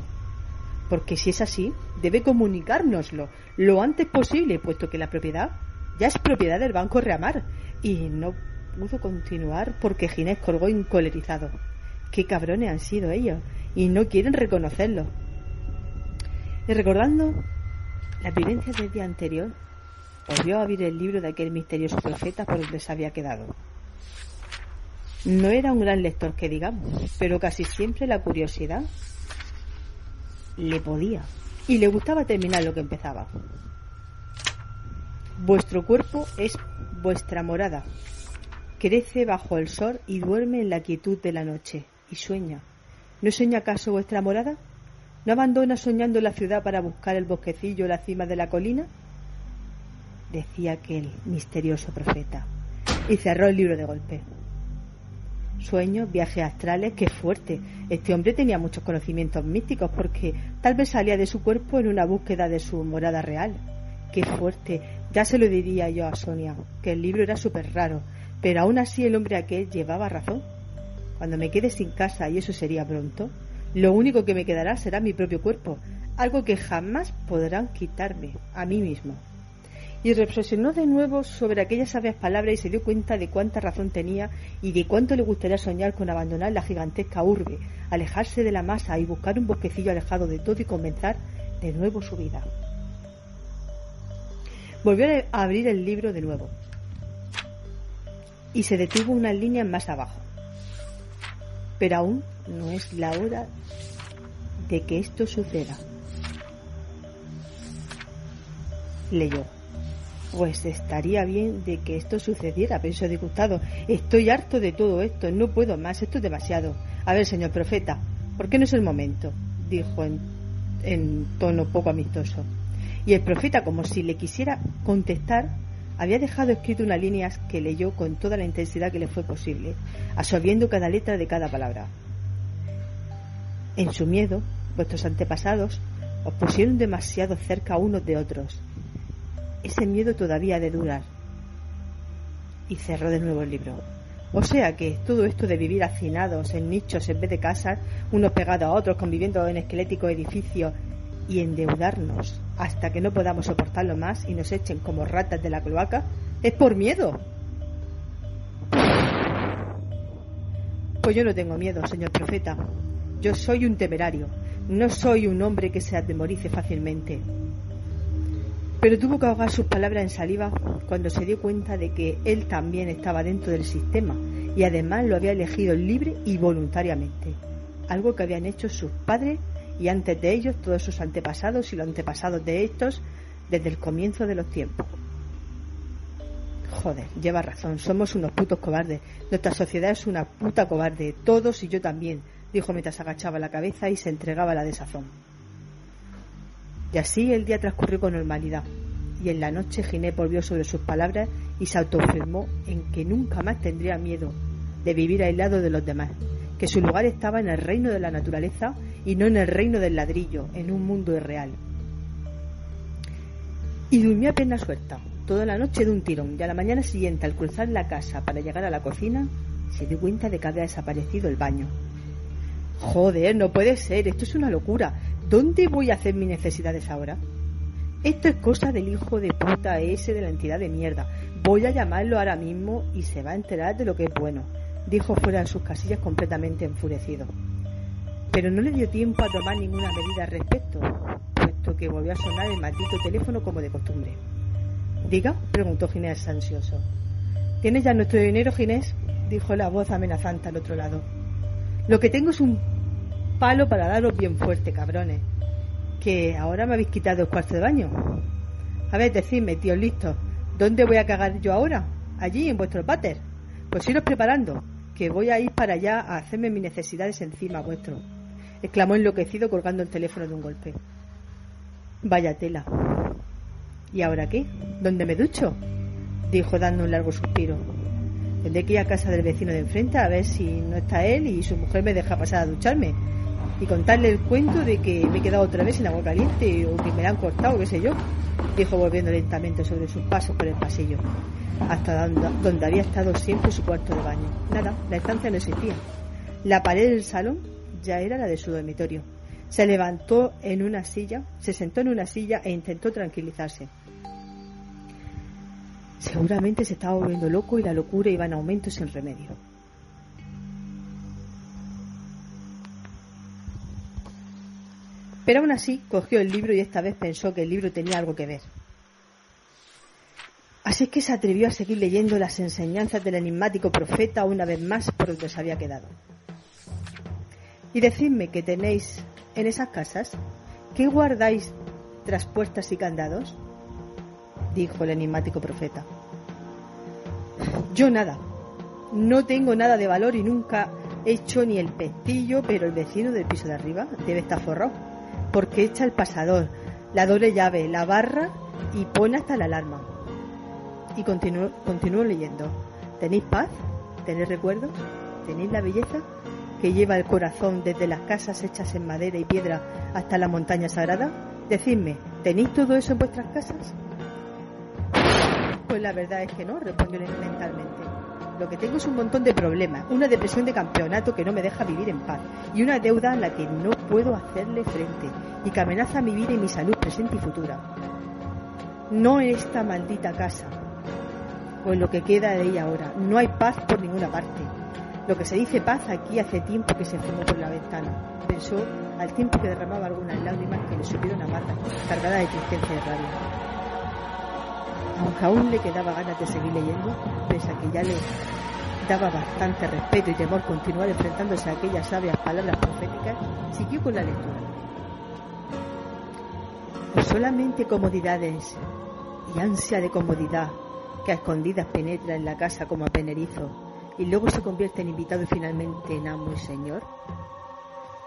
Porque si es así, debe comunicárnoslo lo antes posible, puesto que la propiedad ya es propiedad del Banco Reamar. Y no pudo continuar porque Ginés colgó encolerizado. Qué cabrones han sido ellos y no quieren reconocerlo. Y recordando las vivencias del día anterior, volvió a abrir el libro de aquel misterioso profeta por donde se había quedado. No era un gran lector que digamos, pero casi siempre la curiosidad le podía y le gustaba terminar lo que empezaba. Vuestro cuerpo es vuestra morada. Crece bajo el sol y duerme en la quietud de la noche y sueña. ¿No sueña acaso vuestra morada? ¿No abandona soñando la ciudad para buscar el bosquecillo o la cima de la colina? Decía aquel misterioso profeta y cerró el libro de golpe. Sueños, viajes astrales, qué fuerte. Este hombre tenía muchos conocimientos místicos porque tal vez salía de su cuerpo en una búsqueda de su morada real. Qué fuerte. Ya se lo diría yo a Sonia, que el libro era súper raro, pero aún así el hombre aquel llevaba razón. Cuando me quede sin casa, y eso sería pronto, lo único que me quedará será mi propio cuerpo, algo que jamás podrán quitarme a mí mismo y reflexionó de nuevo sobre aquellas sabias palabras y se dio cuenta de cuánta razón tenía y de cuánto le gustaría soñar con abandonar la gigantesca urbe, alejarse de la masa y buscar un bosquecillo alejado de todo y comenzar de nuevo su vida. Volvió a abrir el libro de nuevo y se detuvo unas líneas más abajo. Pero aún no es la hora de que esto suceda. Leyó. Pues estaría bien de que esto sucediera, pensó disgustado. Estoy harto de todo esto, no puedo más, esto es demasiado. A ver, señor profeta, ¿por qué no es el momento? dijo en, en tono poco amistoso. Y el profeta, como si le quisiera contestar, había dejado escrito unas líneas que leyó con toda la intensidad que le fue posible, absorbiendo cada letra de cada palabra. En su miedo, vuestros antepasados os pusieron demasiado cerca unos de otros ese miedo todavía de durar. Y cerró de nuevo el libro. O sea que todo esto de vivir hacinados en nichos en vez de casas, unos pegados a otros, conviviendo en esqueléticos edificios y endeudarnos hasta que no podamos soportarlo más y nos echen como ratas de la cloaca, es por miedo. Pues yo no tengo miedo, señor profeta. Yo soy un temerario. No soy un hombre que se atemorice fácilmente pero tuvo que ahogar sus palabras en saliva cuando se dio cuenta de que él también estaba dentro del sistema y además lo había elegido libre y voluntariamente, algo que habían hecho sus padres y antes de ellos todos sus antepasados y los antepasados de estos desde el comienzo de los tiempos. Joder, lleva razón, somos unos putos cobardes. Nuestra sociedad es una puta cobarde, todos y yo también, dijo mientras agachaba la cabeza y se entregaba a la desazón. Y así el día transcurrió con normalidad, y en la noche Ginés volvió sobre sus palabras y se autoafirmó en que nunca más tendría miedo de vivir aislado de los demás, que su lugar estaba en el reino de la naturaleza y no en el reino del ladrillo, en un mundo irreal. Y durmió a suelta, toda la noche de un tirón, y a la mañana siguiente, al cruzar la casa para llegar a la cocina, se dio cuenta de que había desaparecido el baño. Joder, no puede ser, esto es una locura. ¿Dónde voy a hacer mis necesidades ahora? Esto es cosa del hijo de puta ese de la entidad de mierda. Voy a llamarlo ahora mismo y se va a enterar de lo que es bueno, dijo fuera de sus casillas completamente enfurecido. Pero no le dio tiempo a tomar ninguna medida al respecto, puesto que volvió a sonar el maldito teléfono como de costumbre. Diga, preguntó Ginés ansioso. ¿Tienes ya nuestro dinero, Ginés? dijo la voz amenazante al otro lado. Lo que tengo es un palo para daros bien fuerte, cabrones. Que ahora me habéis quitado el cuarto de baño. A ver, decidme, tío, listo. ¿Dónde voy a cagar yo ahora? Allí, en vuestro váter. Pues iros preparando, que voy a ir para allá a hacerme mis necesidades encima vuestro. exclamó enloquecido colgando el teléfono de un golpe. Vaya tela. ¿Y ahora qué? ¿Dónde me ducho? dijo dando un largo suspiro. Tendré que ir a casa del vecino de enfrente a ver si no está él y su mujer me deja pasar a ducharme y contarle el cuento de que me he quedado otra vez sin agua caliente o que me la han cortado, qué sé yo, dijo volviendo lentamente sobre sus pasos por el pasillo, hasta donde había estado siempre su cuarto de baño. Nada, la estancia no existía. La pared del salón ya era la de su dormitorio. Se levantó en una silla, se sentó en una silla e intentó tranquilizarse. Seguramente se estaba volviendo loco y la locura iba en aumento sin remedio. Pero aún así cogió el libro y esta vez pensó que el libro tenía algo que ver. Así es que se atrevió a seguir leyendo las enseñanzas del enigmático profeta una vez más por donde se había quedado. Y decidme que tenéis en esas casas, ¿qué guardáis tras puertas y candados? dijo el enigmático profeta. Yo nada, no tengo nada de valor y nunca he hecho ni el pestillo, pero el vecino del piso de arriba debe estar forrado, porque echa el pasador, la doble llave, la barra y pone hasta la alarma. Y continúo, leyendo. ¿Tenéis paz? ¿Tenéis recuerdos? ¿Tenéis la belleza que lleva el corazón desde las casas hechas en madera y piedra hasta la montaña sagrada? Decidme, ¿tenéis todo eso en vuestras casas? Pues la verdad es que no, respondió mentalmente. Lo que tengo es un montón de problemas, una depresión de campeonato que no me deja vivir en paz y una deuda a la que no puedo hacerle frente y que amenaza mi vida y mi salud presente y futura. No en esta maldita casa, o en lo que queda de ella ahora. No hay paz por ninguna parte. Lo que se dice paz aquí hace tiempo que se fumó por la ventana. Pensó al tiempo que derramaba algunas lágrimas que le subieron a Marta, cargada de tristeza y rabia. Aunque aún le quedaba ganas de seguir leyendo, pese a que ya le daba bastante respeto y temor continuar enfrentándose a aquellas sabias palabras proféticas, siguió con la lectura. solamente comodidades y ansia de comodidad que a escondidas penetra en la casa como a penerizo y luego se convierte en invitado y finalmente en amo y señor?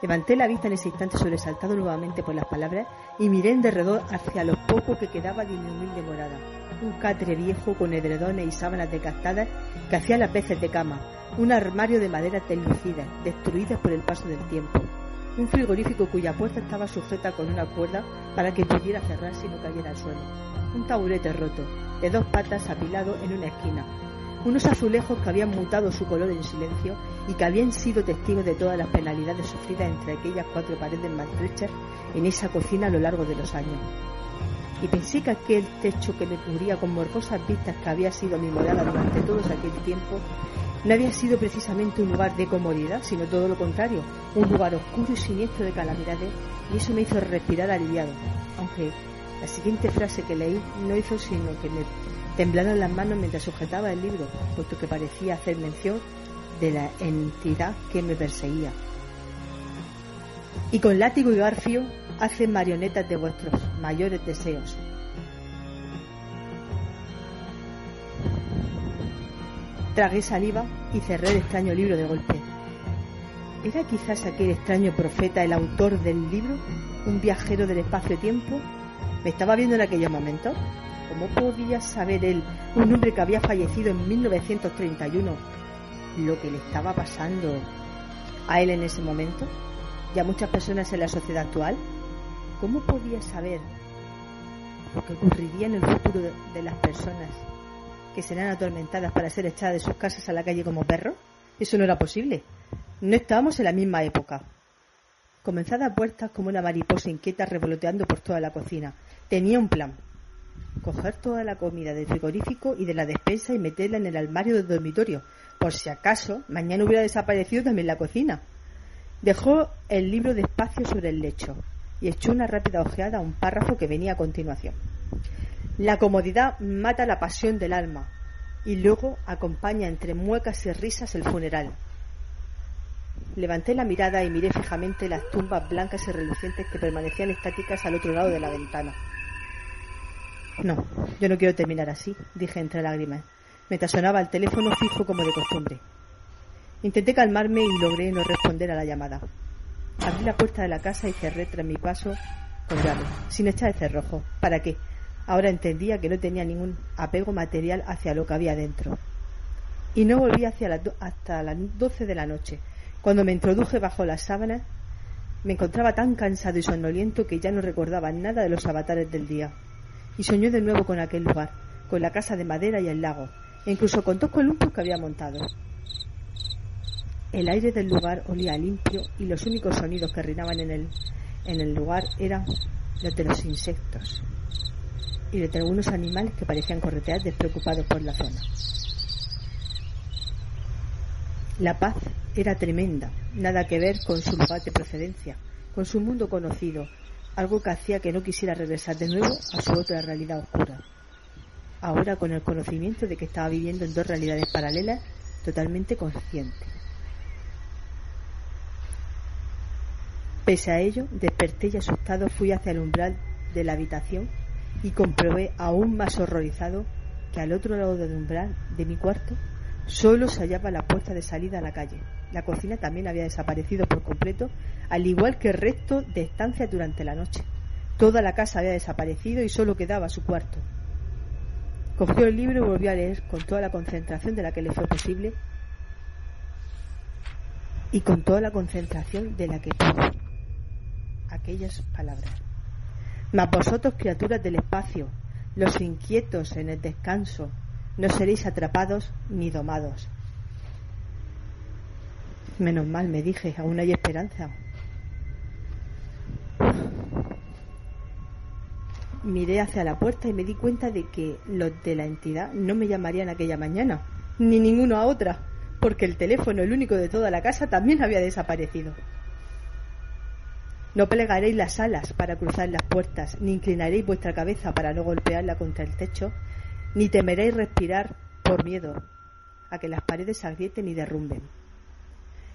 Levanté la vista en ese instante sobresaltado nuevamente por las palabras y miré en derredor hacia lo poco que quedaba de mi humilde morada. Un catre viejo con edredones y sábanas desgastadas que hacía las veces de cama, un armario de madera deslucidas, destruidas por el paso del tiempo, un frigorífico cuya puerta estaba sujeta con una cuerda para que pudiera cerrarse y no cayera al suelo, un taburete roto, de dos patas apilado en una esquina, unos azulejos que habían mutado su color en silencio y que habían sido testigos de todas las penalidades sufridas entre aquellas cuatro paredes maltrechas en esa cocina a lo largo de los años. Y pensé que aquel techo que me cubría con morbosas vistas que había sido mi morada durante todo aquel tiempo no había sido precisamente un lugar de comodidad, sino todo lo contrario, un lugar oscuro y siniestro de calamidades, y eso me hizo respirar aliviado, aunque la siguiente frase que leí no hizo sino que me temblaran las manos mientras sujetaba el libro, puesto que parecía hacer mención de la entidad que me perseguía. Y con látigo y garfio hacen marionetas de vuestros mayores deseos. Tragué saliva y cerré el extraño libro de golpe. ¿Era quizás aquel extraño profeta el autor del libro? ¿Un viajero del espacio-tiempo? ¿Me estaba viendo en aquellos momentos? ¿Cómo podía saber él, un hombre que había fallecido en 1931, lo que le estaba pasando a él en ese momento y a muchas personas en la sociedad actual? ¿Cómo podía saber lo que ocurriría en el futuro de, las personas que serán atormentadas para ser echadas de sus casas a la calle como perros? Eso no era posible. No estábamos en la misma época. Comenzada a puertas como una mariposa inquieta revoloteando por toda la cocina, Tenía un plan. Coger toda la comida del frigorífico y de la despensa y meterla en el armario del dormitorio, por si acaso mañana hubiera desaparecido también la cocina. Dejó el libro despacio sobre el lecho y echó una rápida ojeada a un párrafo que venía a continuación. La comodidad mata la pasión del alma y luego acompaña entre muecas y risas el funeral. Levanté la mirada y miré fijamente las tumbas blancas y relucientes que permanecían estáticas al otro lado de la ventana. No, yo no quiero terminar así, dije entre lágrimas, mientras sonaba el teléfono fijo como de costumbre. Intenté calmarme y logré no responder a la llamada. Abrí la puerta de la casa y cerré tras mi paso con llave, sin echar el cerrojo. ¿Para qué? Ahora entendía que no tenía ningún apego material hacia lo que había dentro. Y no volví hacia hasta las doce de la noche. Cuando me introduje bajo las sábanas, me encontraba tan cansado y sonoliento que ya no recordaba nada de los avatares del día y soñó de nuevo con aquel lugar, con la casa de madera y el lago, e incluso con dos columpios que había montado. El aire del lugar olía limpio y los únicos sonidos que reinaban en el, en el lugar eran los de los insectos y de algunos animales que parecían corretear despreocupados por la zona. La paz era tremenda, nada que ver con su lugar de procedencia, con su mundo conocido, algo que hacía que no quisiera regresar de nuevo a su otra realidad oscura. ahora con el conocimiento de que estaba viviendo en dos realidades paralelas totalmente consciente. Pese a ello, desperté y asustado fui hacia el umbral de la habitación y comprobé aún más horrorizado que al otro lado del umbral de mi cuarto solo se hallaba la puerta de salida a la calle. La cocina también había desaparecido por completo, al igual que el resto de estancias durante la noche. Toda la casa había desaparecido y solo quedaba su cuarto. Cogió el libro y volvió a leer con toda la concentración de la que le fue posible y con toda la concentración de la que pudo. Aquellas palabras. Mas vosotros, criaturas del espacio, los inquietos en el descanso, no seréis atrapados ni domados. Menos mal, me dije, aún hay esperanza. Miré hacia la puerta y me di cuenta de que los de la entidad no me llamarían aquella mañana, ni ninguno a otra, porque el teléfono, el único de toda la casa, también había desaparecido. No plegaréis las alas para cruzar las puertas, ni inclinaréis vuestra cabeza para no golpearla contra el techo, ni temeréis respirar por miedo a que las paredes se agrieten y derrumben.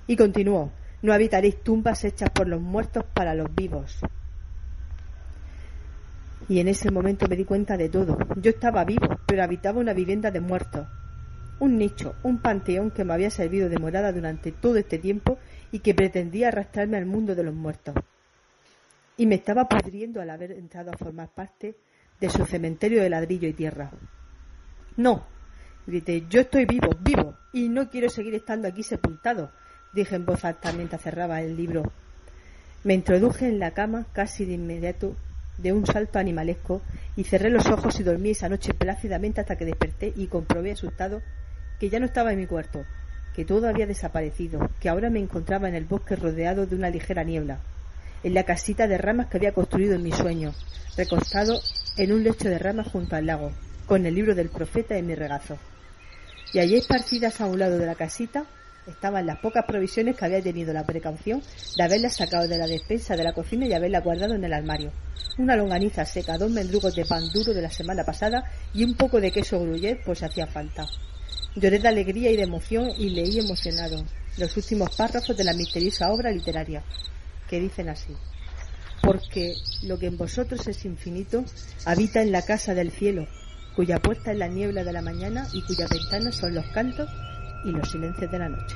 Y continuó, no habitaréis tumbas hechas por los muertos para los vivos. Y en ese momento me di cuenta de todo. Yo estaba vivo, pero habitaba una vivienda de muertos. Un nicho, un panteón que me había servido de morada durante todo este tiempo y que pretendía arrastrarme al mundo de los muertos y me estaba pudriendo al haber entrado a formar parte de su cementerio de ladrillo y tierra. No, grité, yo estoy vivo, vivo, y no quiero seguir estando aquí sepultado, dije en voz alta mientras cerraba el libro. Me introduje en la cama casi de inmediato de un salto animalesco y cerré los ojos y dormí esa noche plácidamente hasta que desperté y comprobé asustado que ya no estaba en mi cuarto, que todo había desaparecido, que ahora me encontraba en el bosque rodeado de una ligera niebla, en la casita de ramas que había construido en mi sueño, recostado en un lecho de ramas junto al lago, con el libro del profeta en mi regazo. Y allí esparcidas a un lado de la casita estaban las pocas provisiones que había tenido la precaución de haberlas sacado de la despensa de la cocina y haberlas guardado en el armario. Una longaniza seca, dos mendrugos de pan duro de la semana pasada y un poco de queso gruyere si hacía falta. Lloré de alegría y de emoción y leí emocionado los últimos párrafos de la misteriosa obra literaria que dicen así. Porque lo que en vosotros es infinito habita en la casa del cielo, cuya puerta es la niebla de la mañana y cuyas ventanas son los cantos y los silencios de la noche.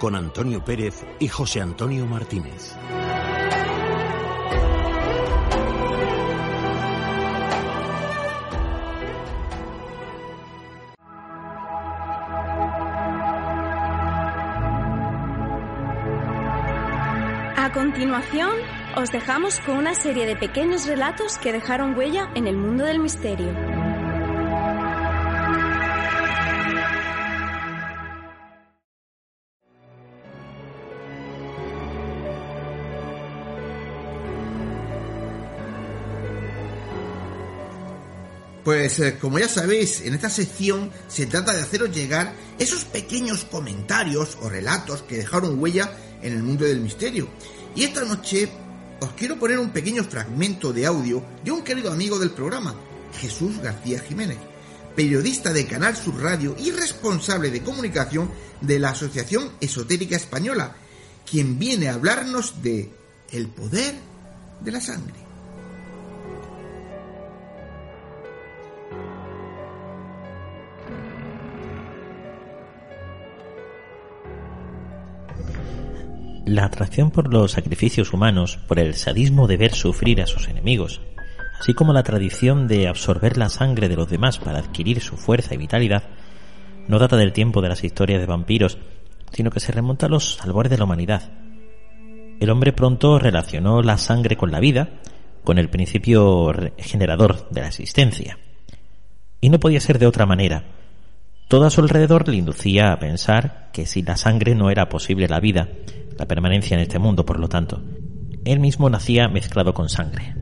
con Antonio Pérez y José Antonio Martínez. A continuación, os dejamos con una serie de pequeños relatos que dejaron huella en el mundo del misterio. Pues eh, como ya sabéis, en esta sección se trata de haceros llegar esos pequeños comentarios o relatos que dejaron huella en el mundo del misterio. Y esta noche os quiero poner un pequeño fragmento de audio de un querido amigo del programa, Jesús García Jiménez, periodista de Canal Sur Radio y responsable de comunicación de la Asociación Esotérica Española, quien viene a hablarnos de el poder de la sangre. La atracción por los sacrificios humanos, por el sadismo de ver sufrir a sus enemigos, así como la tradición de absorber la sangre de los demás para adquirir su fuerza y vitalidad, no data del tiempo de las historias de vampiros, sino que se remonta a los albores de la humanidad. El hombre pronto relacionó la sangre con la vida, con el principio generador de la existencia. Y no podía ser de otra manera. Todo a su alrededor le inducía a pensar que sin la sangre no era posible la vida, la permanencia en este mundo, por lo tanto. Él mismo nacía mezclado con sangre.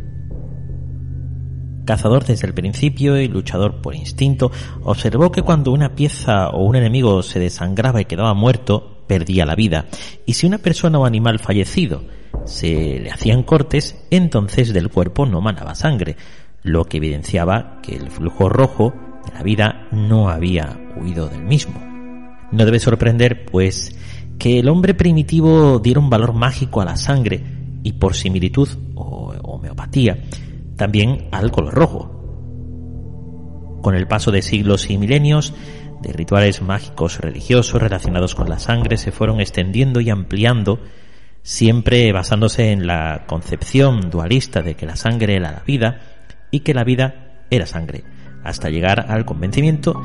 Cazador desde el principio y luchador por instinto, observó que cuando una pieza o un enemigo se desangraba y quedaba muerto, perdía la vida. Y si una persona o animal fallecido se le hacían cortes, entonces del cuerpo no manaba sangre, lo que evidenciaba que el flujo rojo de la vida no había huido del mismo. No debe sorprender, pues, que el hombre primitivo diera un valor mágico a la sangre y por similitud o homeopatía también al color rojo. Con el paso de siglos y milenios, de rituales mágicos religiosos relacionados con la sangre se fueron extendiendo y ampliando, siempre basándose en la concepción dualista de que la sangre era la vida y que la vida era sangre, hasta llegar al convencimiento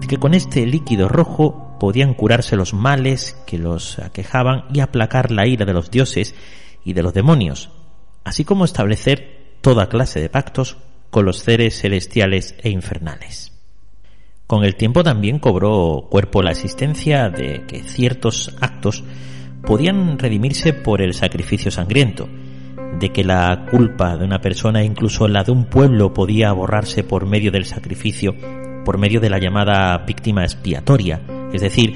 de que con este líquido rojo podían curarse los males que los aquejaban y aplacar la ira de los dioses y de los demonios, así como establecer toda clase de pactos con los seres celestiales e infernales. Con el tiempo también cobró cuerpo la existencia de que ciertos actos podían redimirse por el sacrificio sangriento, de que la culpa de una persona, incluso la de un pueblo, podía borrarse por medio del sacrificio, por medio de la llamada víctima expiatoria, es decir,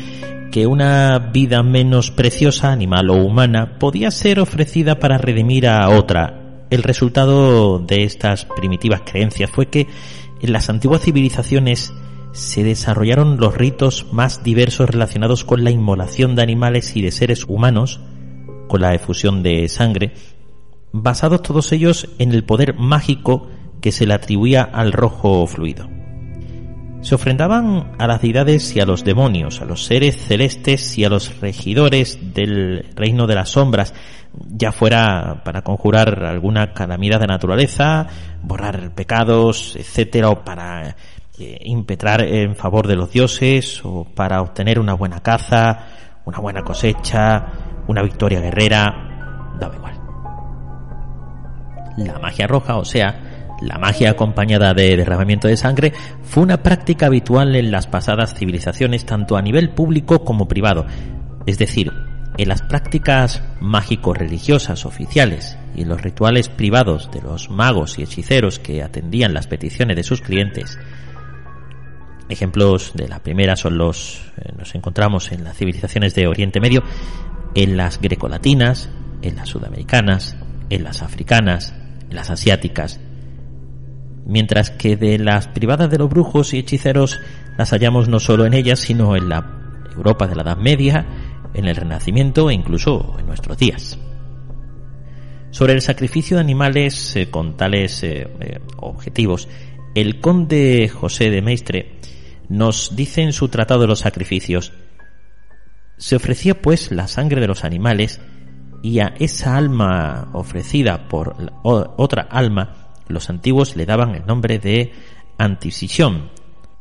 que una vida menos preciosa, animal o humana, podía ser ofrecida para redimir a otra, el resultado de estas primitivas creencias fue que en las antiguas civilizaciones se desarrollaron los ritos más diversos relacionados con la inmolación de animales y de seres humanos, con la efusión de sangre, basados todos ellos en el poder mágico que se le atribuía al rojo fluido. Se ofrendaban a las deidades y a los demonios, a los seres celestes y a los regidores del reino de las sombras, ya fuera para conjurar alguna calamidad de naturaleza, borrar pecados, etcétera, o para eh, impetrar en favor de los dioses, o para obtener una buena caza, una buena cosecha, una victoria guerrera, daba igual. La magia roja, o sea, la magia acompañada de derramamiento de sangre fue una práctica habitual en las pasadas civilizaciones tanto a nivel público como privado, es decir, en las prácticas mágico-religiosas oficiales y en los rituales privados de los magos y hechiceros que atendían las peticiones de sus clientes. Ejemplos de la primera son los eh, nos encontramos en las civilizaciones de Oriente Medio, en las grecolatinas, en las sudamericanas, en las africanas, en las asiáticas mientras que de las privadas de los brujos y hechiceros las hallamos no solo en ellas, sino en la Europa de la Edad Media, en el Renacimiento e incluso en nuestros días. Sobre el sacrificio de animales eh, con tales eh, eh, objetivos, el conde José de Maistre nos dice en su Tratado de los Sacrificios, se ofrecía pues la sangre de los animales y a esa alma ofrecida por otra alma los antiguos le daban el nombre de antisisión,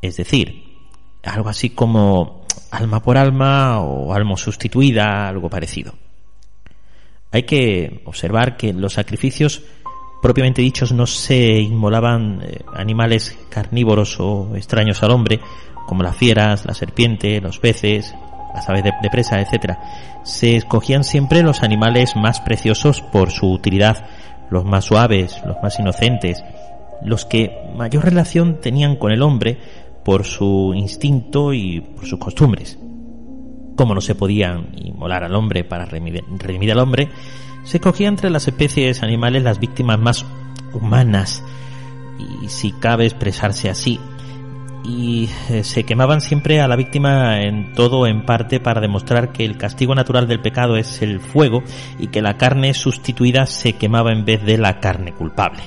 es decir, algo así como alma por alma o alma sustituida, algo parecido. Hay que observar que los sacrificios propiamente dichos no se inmolaban eh, animales carnívoros o extraños al hombre, como las fieras, la serpiente, los peces, las aves de, de presa, etc. Se escogían siempre los animales más preciosos por su utilidad los más suaves, los más inocentes, los que mayor relación tenían con el hombre por su instinto y por sus costumbres. Como no se podían inmolar al hombre para redimir al hombre, se cogía entre las especies animales las víctimas más humanas, y si cabe expresarse así, y eh, se quemaban siempre a la víctima en todo en parte para demostrar que el castigo natural del pecado es el fuego y que la carne sustituida se quemaba en vez de la carne culpable.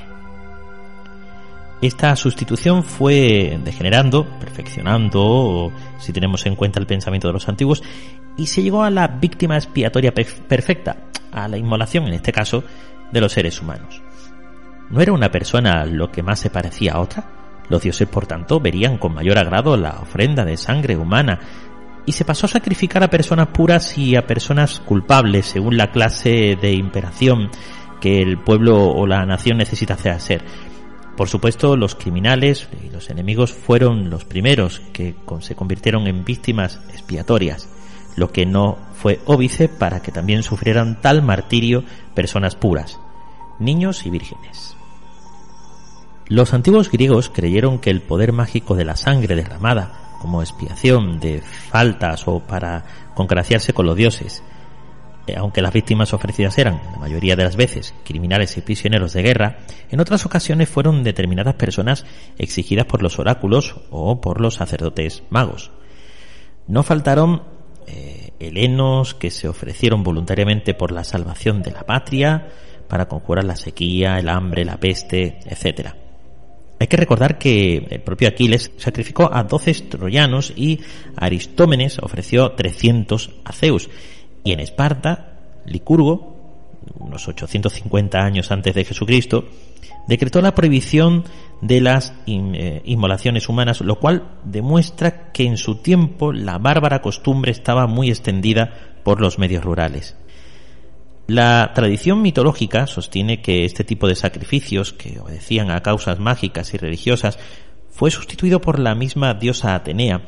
Esta sustitución fue degenerando, perfeccionando, si tenemos en cuenta el pensamiento de los antiguos, y se llegó a la víctima expiatoria perfecta, a la inmolación, en este caso, de los seres humanos. ¿No era una persona lo que más se parecía a otra? Los dioses, por tanto, verían con mayor agrado la ofrenda de sangre humana, y se pasó a sacrificar a personas puras y a personas culpables, según la clase de imperación que el pueblo o la nación necesita hacer. Por supuesto, los criminales y los enemigos fueron los primeros que se convirtieron en víctimas expiatorias, lo que no fue óbice para que también sufrieran tal martirio personas puras, niños y vírgenes. Los antiguos griegos creyeron que el poder mágico de la sangre derramada como expiación de faltas o para congraciarse con los dioses eh, aunque las víctimas ofrecidas eran, la mayoría de las veces, criminales y prisioneros de guerra, en otras ocasiones fueron determinadas personas exigidas por los oráculos o por los sacerdotes magos. No faltaron eh, helenos que se ofrecieron voluntariamente por la salvación de la patria, para conjurar la sequía, el hambre, la peste, etc. Hay que recordar que el propio Aquiles sacrificó a 12 troyanos y Aristómenes ofreció 300 a Zeus y en Esparta, Licurgo, unos 850 años antes de Jesucristo, decretó la prohibición de las eh, inmolaciones humanas, lo cual demuestra que en su tiempo la bárbara costumbre estaba muy extendida por los medios rurales. La tradición mitológica sostiene que este tipo de sacrificios, que obedecían a causas mágicas y religiosas, fue sustituido por la misma diosa Atenea,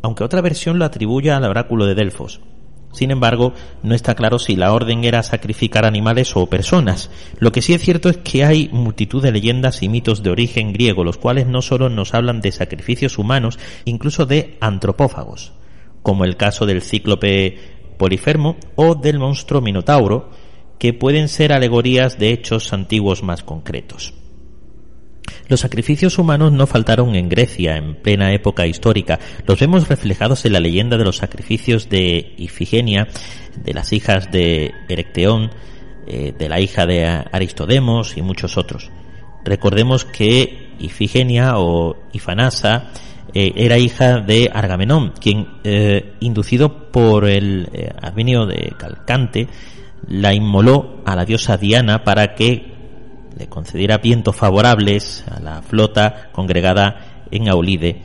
aunque otra versión lo atribuye al oráculo de Delfos. Sin embargo, no está claro si la orden era sacrificar animales o personas. Lo que sí es cierto es que hay multitud de leyendas y mitos de origen griego, los cuales no solo nos hablan de sacrificios humanos, incluso de antropófagos, como el caso del cíclope Polifermo o del monstruo Minotauro, que pueden ser alegorías de hechos antiguos más concretos. Los sacrificios humanos no faltaron en Grecia en plena época histórica. Los vemos reflejados en la leyenda de los sacrificios de Ifigenia, de las hijas de Erecteón, eh, de la hija de Aristodemos y muchos otros. Recordemos que Ifigenia o Ifanasa eh, era hija de Argamenón, quien, eh, inducido por el Arminio de Calcante, la inmoló a la diosa Diana para que le concediera vientos favorables a la flota congregada en Aulide.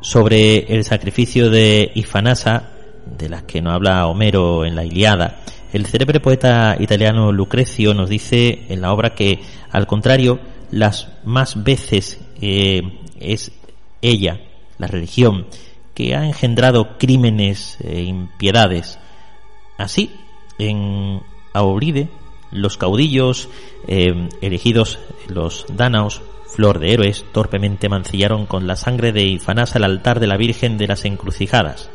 Sobre el sacrificio de Ifanasa, de las que nos habla Homero en la Iliada, el célebre poeta italiano Lucrecio nos dice en la obra que, al contrario, las más veces eh, es ella, la religión, que ha engendrado crímenes e impiedades. Así, en Aulide, los caudillos eh, elegidos, los dánaos, flor de héroes, torpemente mancillaron con la sangre de Ifanás el altar de la Virgen de las Encrucijadas.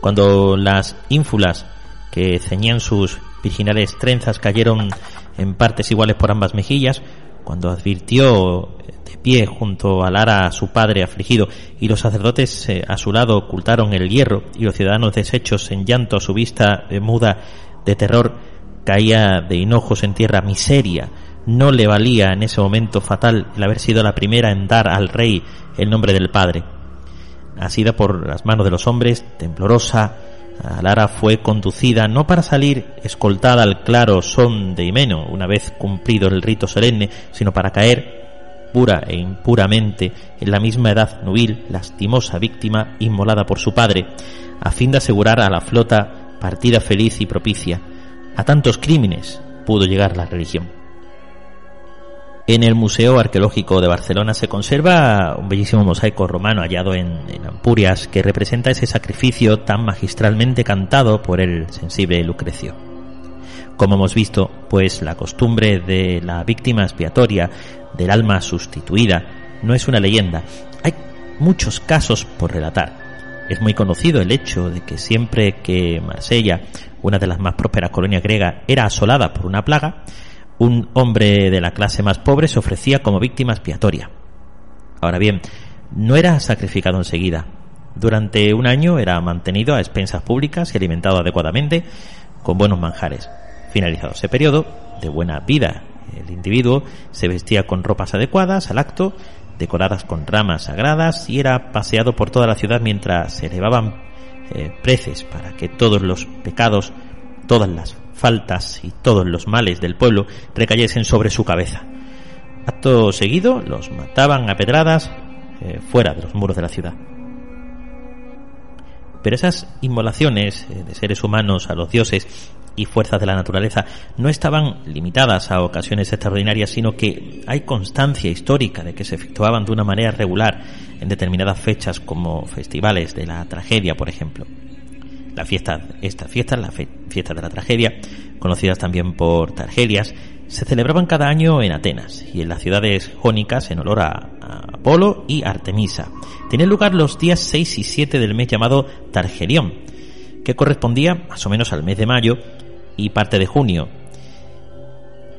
Cuando las ínfulas que ceñían sus virginales trenzas cayeron en partes iguales por ambas mejillas, cuando advirtió de pie junto a su padre afligido y los sacerdotes eh, a su lado ocultaron el hierro y los ciudadanos deshechos en llanto a su vista muda de terror, caía de hinojos en tierra miseria. No le valía en ese momento fatal el haber sido la primera en dar al rey el nombre del Padre. Asida por las manos de los hombres, temblorosa, Alara fue conducida no para salir escoltada al claro son de Himeno, una vez cumplido el rito solemne, sino para caer pura e impuramente en la misma edad nubil, lastimosa víctima inmolada por su padre, a fin de asegurar a la flota partida feliz y propicia. A tantos crímenes pudo llegar la religión. En el Museo Arqueológico de Barcelona se conserva un bellísimo mosaico romano hallado en, Ampurias que representa ese sacrificio tan magistralmente cantado por el sensible Lucrecio. Como hemos visto, pues la costumbre de la víctima expiatoria, del alma sustituida, no es una leyenda. Hay muchos casos por relatar. Es muy conocido el hecho de que siempre que Marsella, una de las más prósperas colonias griegas, era asolada por una plaga, un hombre de la clase más pobre se ofrecía como víctima expiatoria. Ahora bien, no era sacrificado enseguida. Durante un año era mantenido a expensas públicas y alimentado adecuadamente con buenos manjares. Finalizado ese periodo de buena vida El individuo se vestía con ropas adecuadas al acto, decoradas con ramas sagradas, y era paseado por toda la ciudad mientras se elevaban eh, preces para que todos los pecados, todas las faltas y todos los males del pueblo recayesen sobre su cabeza. Acto seguido los mataban a pedradas eh, fuera de los muros de la ciudad. Pero esas inmolaciones eh, de seres humanos a los dioses y fuerzas de la naturaleza no estaban limitadas a ocasiones extraordinarias, sino que hay constancia histórica de que se efectuaban de una manera regular en determinadas fechas como festivales de la tragedia, por ejemplo. La fiesta, estas fiestas, la fiesta de la tragedia, conocidas también por Targelias, se celebraban cada año en Atenas y en las ciudades jónicas en olor a, Apolo y Artemisa. Tenían lugar los días 6 y 7 del mes llamado Targerión, que correspondía más o menos al mes de mayo y parte de junio.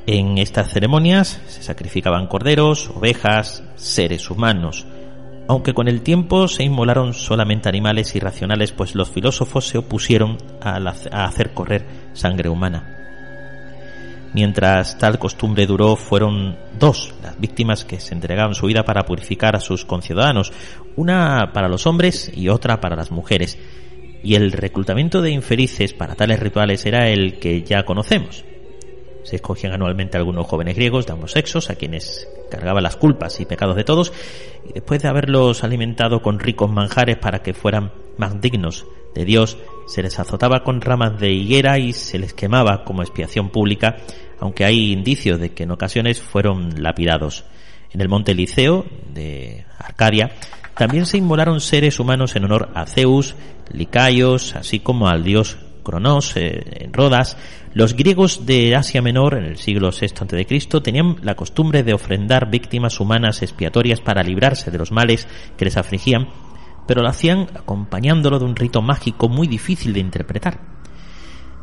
En estas ceremonias se sacrificaban corderos, ovejas, seres humanos, aunque con el tiempo se inmolaron solamente animales irracionales, pues los filósofos se opusieron a, hacer correr sangre humana. Mientras tal costumbre duró, fueron dos las víctimas que se entregaban su vida para purificar a sus conciudadanos, una para los hombres y otra para las mujeres. Y el reclutamiento de infelices para tales rituales era el que ya conocemos. Se escogían anualmente algunos jóvenes griegos de ambos sexos a quienes cargaban las culpas y pecados de todos y después de haberlos alimentado con ricos manjares para que fueran más dignos de Dios, se les azotaba con ramas de higuera y se les quemaba como expiación pública, aunque hay indicios de que en ocasiones fueron lapidados. En el monte Liceo de Arcadia también se inmolaron seres humanos en honor a Zeus, Licaios, así como al dios Cronos eh, en Rodas, los griegos de Asia Menor en el siglo VI a.C. tenían la costumbre de ofrendar víctimas humanas expiatorias para librarse de los males que les afligían, pero lo hacían acompañándolo de un rito mágico muy difícil de interpretar.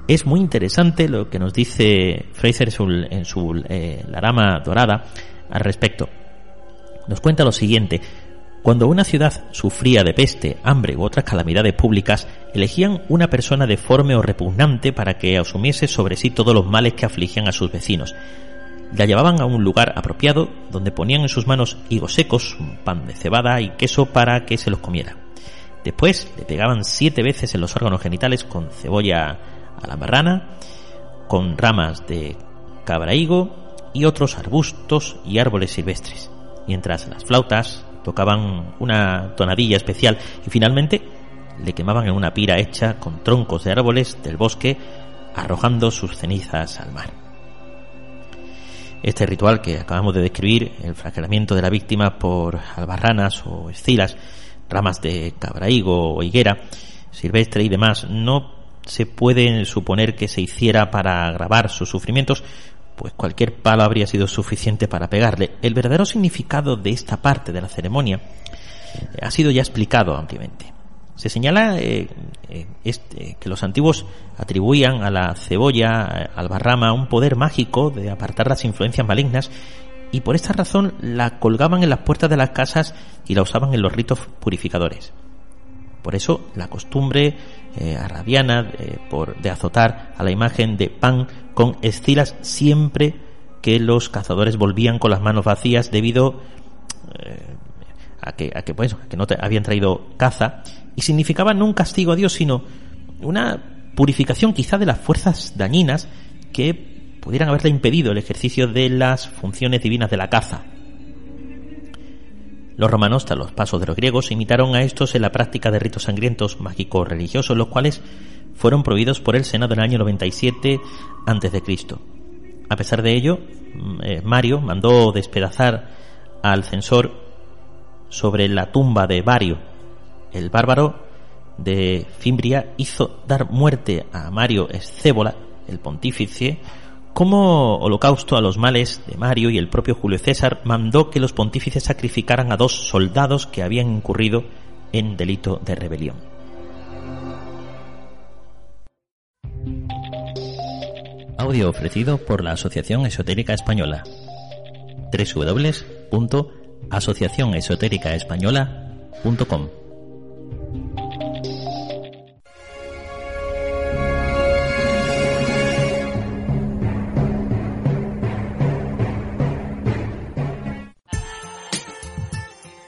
Es muy interesante lo que nos dice Fraser en su eh, La Rama Dorada al respecto. Nos cuenta lo siguiente. Cuando una ciudad sufría de peste, hambre u otras calamidades públicas, elegían una persona deforme o repugnante para que asumiese sobre sí todos los males que afligían a sus vecinos. La llevaban a un lugar apropiado donde ponían en sus manos higos secos, un pan de cebada y queso para que se los comiera. Después le pegaban siete veces en los órganos genitales con cebolla a la marrana, con ramas de cabra higo y otros arbustos y árboles silvestres, mientras las flautas, tocaban una tonadilla especial y finalmente le quemaban en una pira hecha con troncos de árboles del bosque, arrojando sus cenizas al mar. Este ritual que acabamos de describir, el flagelamiento de la víctima por albarranas o escilas, ramas de cabrahigo o higuera, silvestre y demás, no se puede suponer que se hiciera para agravar sus sufrimientos, pues cualquier palo habría sido suficiente para pegarle. El verdadero significado de esta parte de la ceremonia ha sido ya explicado ampliamente. Se señala eh, eh, este, que los antiguos atribuían a la cebolla, al barrama, un poder mágico de apartar las influencias malignas y por esta razón la colgaban en las puertas de las casas y la usaban en los ritos purificadores. Por eso la costumbre eh, arabiana eh, de azotar a la imagen de Pan con estilas siempre que los cazadores volvían con las manos vacías debido eh, a que, pues, que no habían traído caza y significaba no un castigo a Dios sino una purificación quizá de las fuerzas dañinas que pudieran haberle impedido el ejercicio de las funciones divinas de la caza. Los romanos, tras los pasos de los griegos, imitaron a estos en la práctica de ritos sangrientos mágicos religiosos, los cuales fueron prohibidos por el Senado en el año 97 a.C. A pesar de ello, mm, eh, Mario mandó despedazar al censor sobre la tumba de Vario. El bárbaro de Fimbria hizo dar muerte a Mario Escébola, el pontífice, como holocausto a los males de Mario y el propio Julio César mandó que los pontífices sacrificaran a dos soldados que habían incurrido en delito de rebelión. Audio ofrecido por la Asociación Esotérica Española. www.asociacionesotéricaespañola.com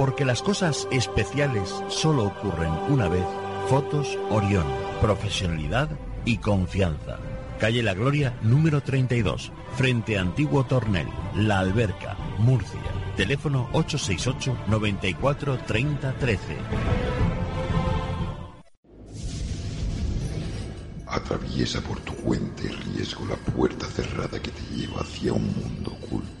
Porque las cosas especiales solo ocurren una vez. Fotos Orión. Profesionalidad y confianza. Calle La Gloria, número 32, frente a Antiguo Tornel, La Alberca, Murcia. Teléfono 868 94 30 13. Atraviesa por tu cuenta y riesgo la puerta cerrada que te lleva hacia un mundo oculto.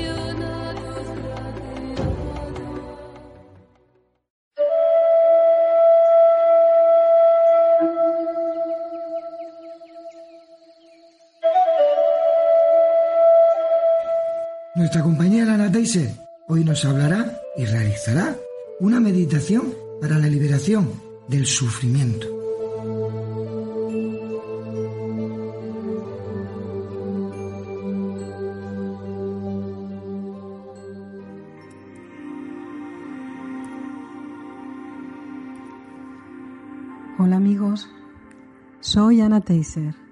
Nuestra compañera Ana Teiser hoy nos hablará y realizará una meditación para la liberación del sufrimiento. Hola amigos, soy Ana Teiser.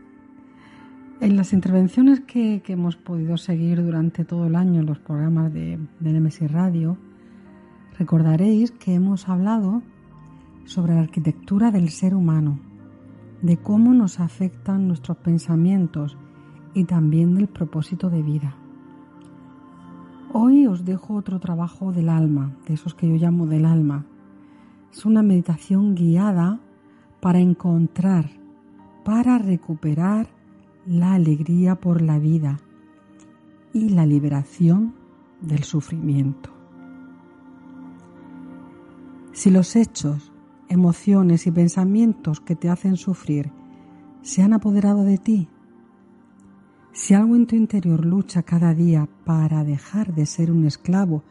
En las intervenciones que, hemos podido seguir durante todo el año en los programas de, de Nemesis Radio, recordaréis que hemos hablado sobre la arquitectura del ser humano, de cómo nos afectan nuestros pensamientos y también del propósito de vida. Hoy os dejo otro trabajo del alma, de esos que yo llamo del alma. Es una meditación guiada para encontrar, para recuperar la alegría por la vida y la liberación del sufrimiento. Si los hechos, emociones y pensamientos que te hacen sufrir se han apoderado de ti, si algo en tu interior lucha cada día para dejar de ser un esclavo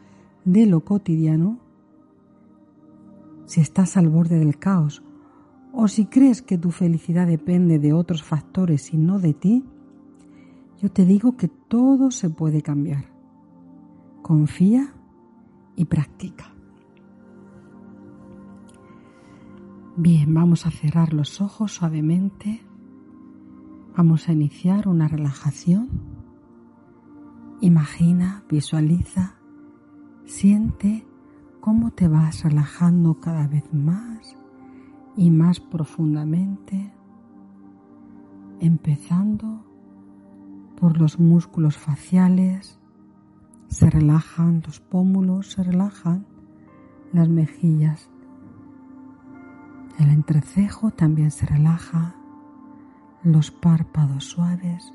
de lo cotidiano, si estás al borde del caos o si crees que tu felicidad depende de otros factores y no de ti, yo te digo que todo se puede cambiar. Confía y practica. Bien, vamos a cerrar los ojos suavemente. Vamos a iniciar una relajación. Imagina, visualiza, siente cómo te vas relajando cada vez más y más profundamente, empezando por los músculos faciales, se relajan los pómulos, se relajan las mejillas. El entrecejo también se relaja, los párpados suaves.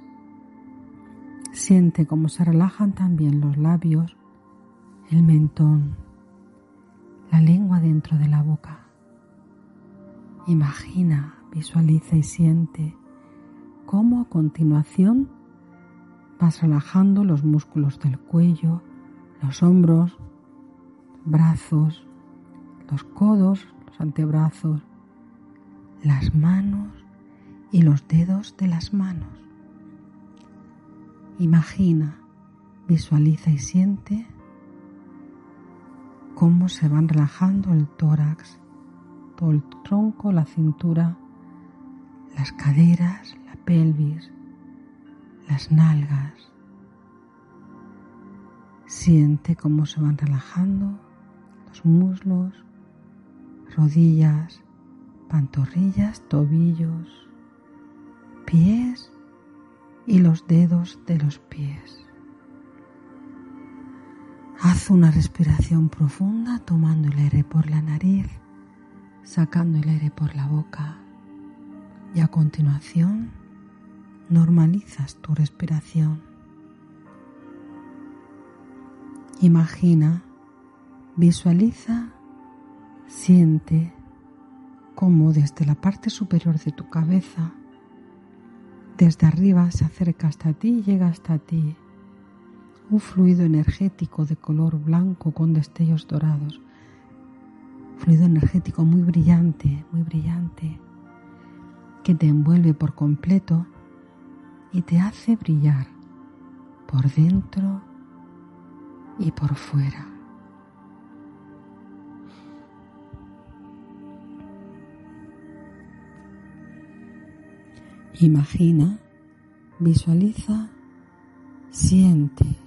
Siente cómo se relajan también los labios, el mentón, la lengua dentro de la boca. Imagina, visualiza y siente cómo a continuación vas relajando los músculos del cuello, los hombros, brazos, los codos, los antebrazos, las manos y los dedos de las manos. Imagina, visualiza y siente cómo se van relajando el tórax, el tronco, la cintura, las caderas, la pelvis, las nalgas. Siente cómo se van relajando los muslos, rodillas, pantorrillas, tobillos, pies y los dedos de los pies. Haz una respiración profunda tomando el aire por la nariz sacando el aire por la boca y a continuación normalizas tu respiración. Imagina, visualiza, siente cómo desde la parte superior de tu cabeza, desde arriba se acerca hasta ti y llega hasta ti un fluido energético de color blanco con destellos dorados fluido energético muy brillante, muy brillante, que te envuelve por completo y te hace brillar por dentro y por fuera. Imagina, visualiza, siente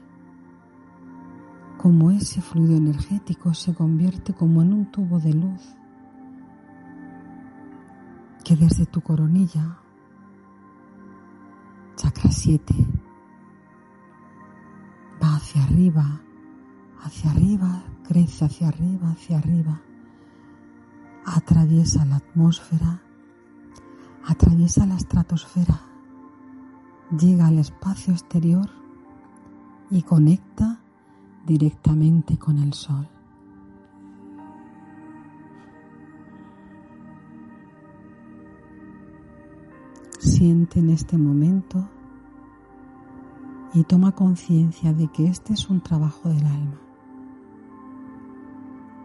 como ese fluido energético se convierte como en un tubo de luz que desde tu coronilla, chakra 7, va hacia arriba, hacia arriba, crece hacia arriba, hacia arriba, atraviesa la atmósfera, atraviesa la estratosfera, llega al espacio exterior y conecta directamente con el sol. Siente en este momento y toma conciencia de que este es un trabajo del alma.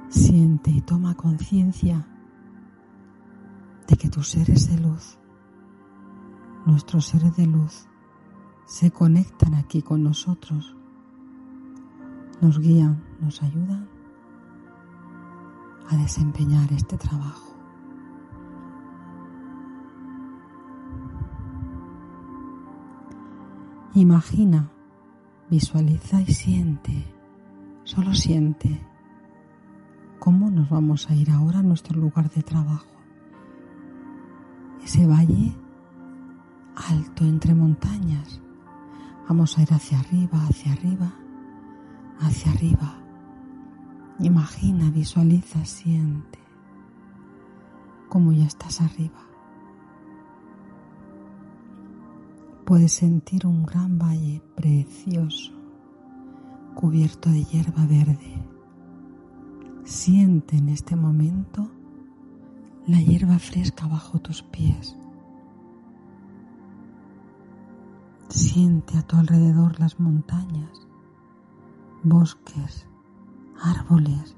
Siente y toma conciencia de que tus seres de luz, nuestros seres de luz, se conectan aquí con nosotros nos guían, nos ayudan a desempeñar este trabajo. Imagina, visualiza y siente, solo siente cómo nos vamos a ir ahora a nuestro lugar de trabajo. Ese valle alto entre montañas. Vamos a ir hacia arriba, hacia arriba hacia arriba. Imagina, visualiza, siente cómo ya estás arriba. puedes sentir un gran valle precioso, cubierto de hierba verde. Siente en este momento la hierba fresca bajo tus pies. Siente a tu alrededor las montañas, bosques, árboles,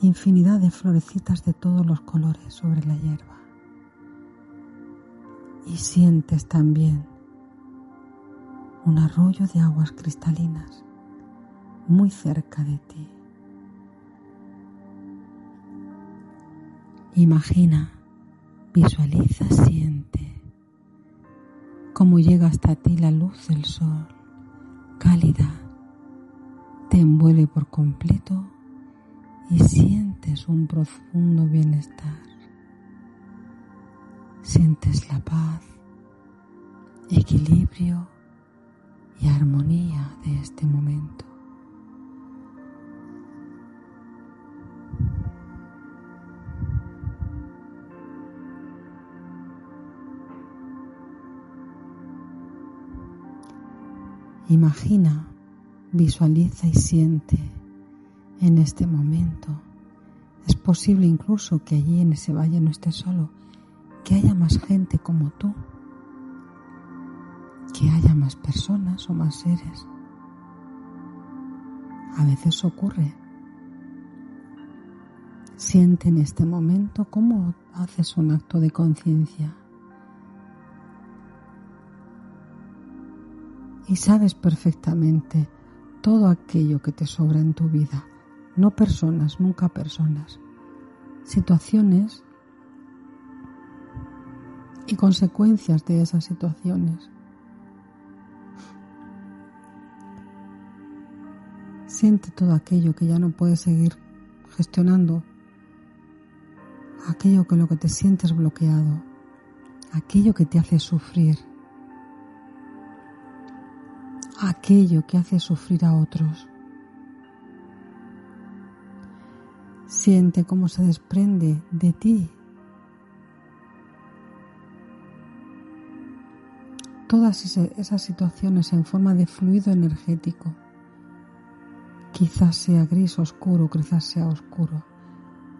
infinidad de florecitas de todos los colores sobre la hierba. Y sientes también un arroyo de aguas cristalinas muy cerca de ti. Imagina, visualiza, siente cómo llega hasta ti la luz del sol, cálida, te envuelve por completo y sientes un profundo bienestar. Sientes la paz, equilibrio y armonía de este momento. Imagina, visualiza y siente en este momento. Es posible incluso que allí en ese valle no estés solo, que haya más gente como tú, que haya más personas o más seres. A veces ocurre. Siente en este momento cómo haces un acto de conciencia y sabes perfectamente todo aquello que te sobra en tu vida, no personas, nunca personas, situaciones y consecuencias de esas situaciones. Siente todo aquello que ya no puedes seguir gestionando, aquello con lo que te sientes bloqueado, aquello que te hace sufrir aquello que hace sufrir a otros. Siente cómo se desprende de ti todas esas situaciones en forma de fluido energético. Quizás sea gris oscuro, quizás sea oscuro.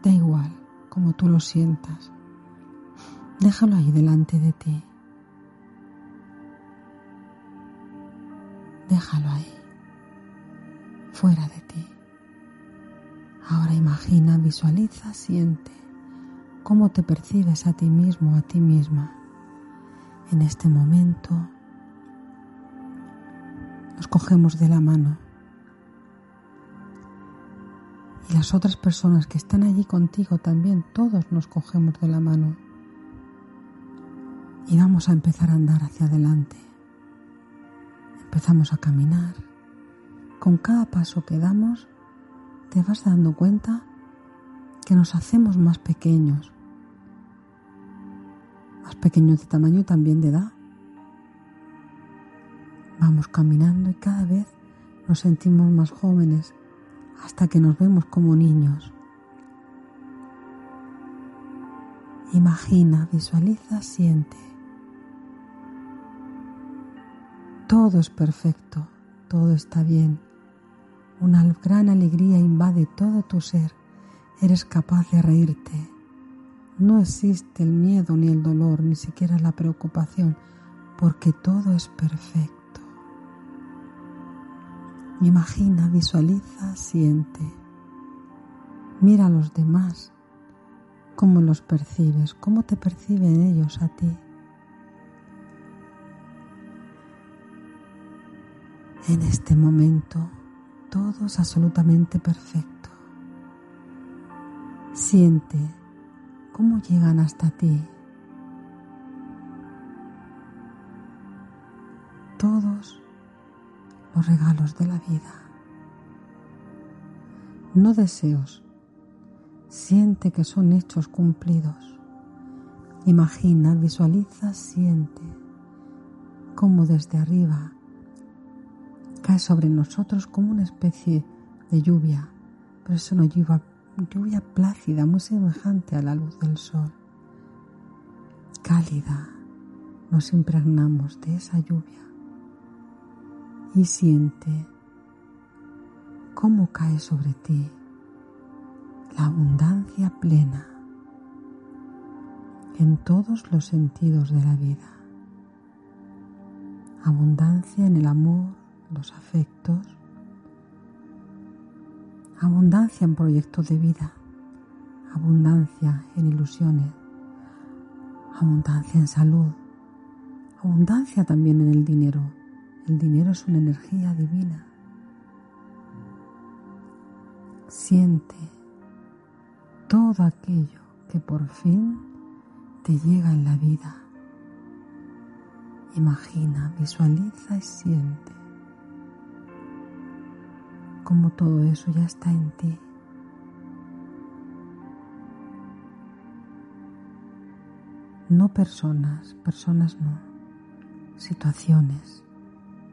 Da igual, como tú lo sientas. Déjalo ahí delante de ti. Déjalo ahí, fuera de ti. Ahora imagina, visualiza, siente cómo te percibes a ti mismo, a ti misma. En este momento nos cogemos de la mano y las otras personas que están allí contigo también, todos nos cogemos de la mano y vamos a empezar a andar hacia adelante. Empezamos a caminar. Con cada paso que damos, te vas dando cuenta que nos hacemos más pequeños. Más pequeños de tamaño también de edad. Vamos caminando y cada vez nos sentimos más jóvenes hasta que nos vemos como niños. Imagina, visualiza, siente. Todo es perfecto, todo está bien. Una gran alegría invade todo tu ser. Eres capaz de reírte. No existe el miedo ni el dolor, ni siquiera la preocupación, porque todo es perfecto. Imagina, visualiza, siente. Mira a los demás, cómo los percibes, cómo te perciben ellos a ti. En este momento todo es absolutamente perfecto. Siente cómo llegan hasta ti todos los regalos de la vida. No deseos, siente que son hechos cumplidos. Imagina, visualiza, siente cómo desde arriba cae sobre nosotros como una especie de lluvia, pero es una lluvia, lluvia plácida, muy semejante a la luz del sol, cálida, nos impregnamos de esa lluvia y siente cómo cae sobre ti la abundancia plena en todos los sentidos de la vida. Abundancia en el amor, los afectos, abundancia en proyectos de vida, abundancia en ilusiones, abundancia en salud, abundancia también en el dinero. El dinero es una energía divina. Siente todo aquello que por fin te llega en la vida. Imagina, visualiza y siente como todo eso ya está en ti. No personas, personas no, situaciones,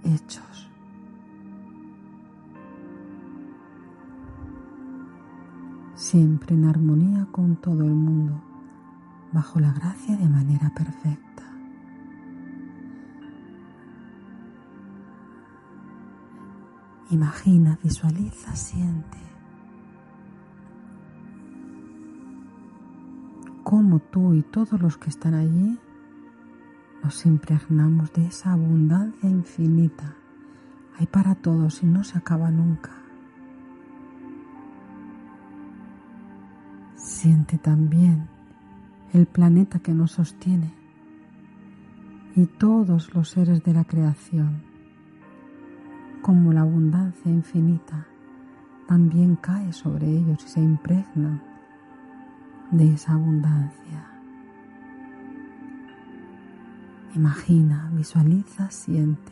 hechos. Siempre en armonía con todo el mundo, bajo la gracia de manera perfecta. Imagina, visualiza, siente cómo tú y todos los que están allí nos impregnamos de esa abundancia infinita. Hay para todos y no se acaba nunca. Siente también el planeta que nos sostiene y todos los seres de la creación como la abundancia infinita también cae sobre ellos y se impregna de esa abundancia. Imagina, visualiza, siente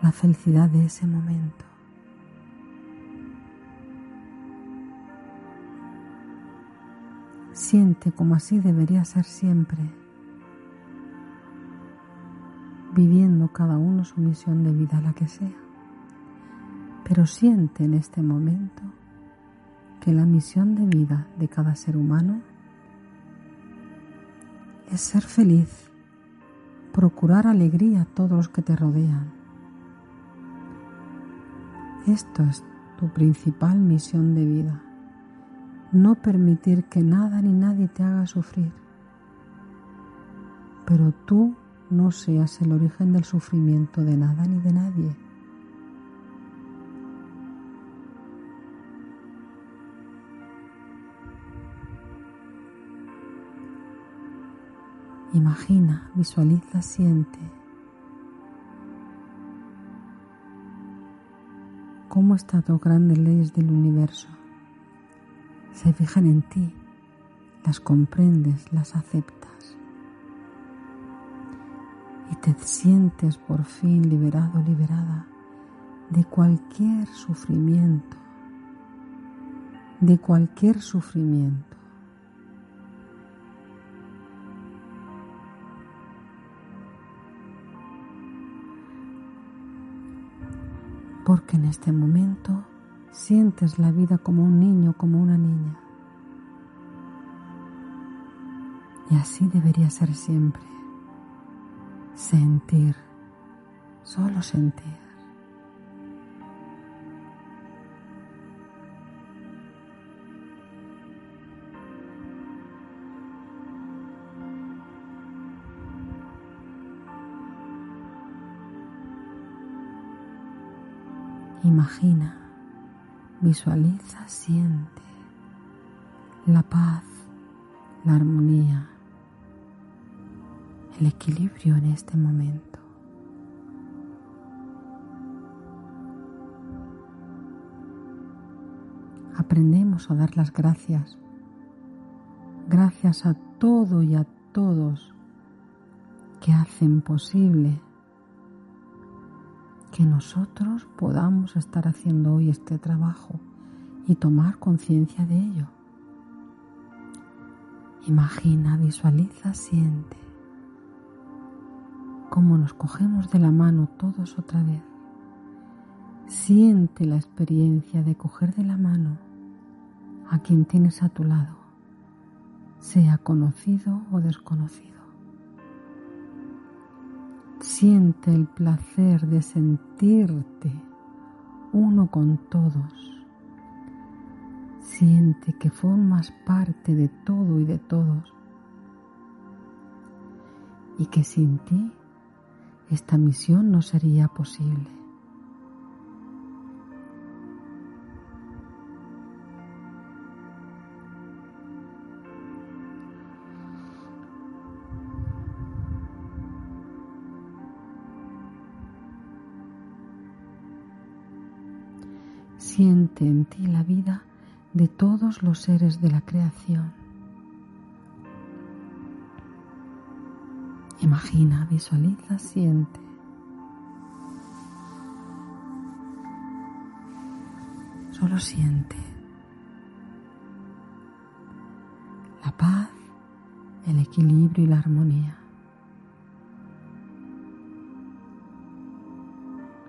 la felicidad de ese momento. Siente como así debería ser siempre viviendo cada uno su misión de vida, la que sea. Pero siente en este momento que la misión de vida de cada ser humano es ser feliz, procurar alegría a todos los que te rodean. Esto es tu principal misión de vida, no permitir que nada ni nadie te haga sufrir, pero tú no seas el origen del sufrimiento de nada ni de nadie. Imagina, visualiza, siente cómo estas dos grandes leyes del universo se fijan en ti, las comprendes, las aceptas y te sientes por fin liberado, liberada de cualquier sufrimiento, de cualquier sufrimiento. Porque en este momento sientes la vida como un niño, como una niña. Y así debería ser siempre sentir, solo sentir. Imagina, visualiza, siente la paz, la armonía, el equilibrio en este momento. Aprendemos a dar las gracias. Gracias a todo y a todos que hacen posible que nosotros podamos estar haciendo hoy este trabajo y tomar conciencia de ello. Imagina, visualiza, siente cómo nos cogemos de la mano todos otra vez. Siente la experiencia de coger de la mano a quien tienes a tu lado, sea conocido o desconocido. Siente el placer de sentirte uno con todos. Siente que formas parte de todo y de todos. Y que sin ti esta misión no sería posible. Siente en ti la vida de todos los seres de la creación. Imagina, visualiza, siente. Solo siente. La paz, el equilibrio y la armonía.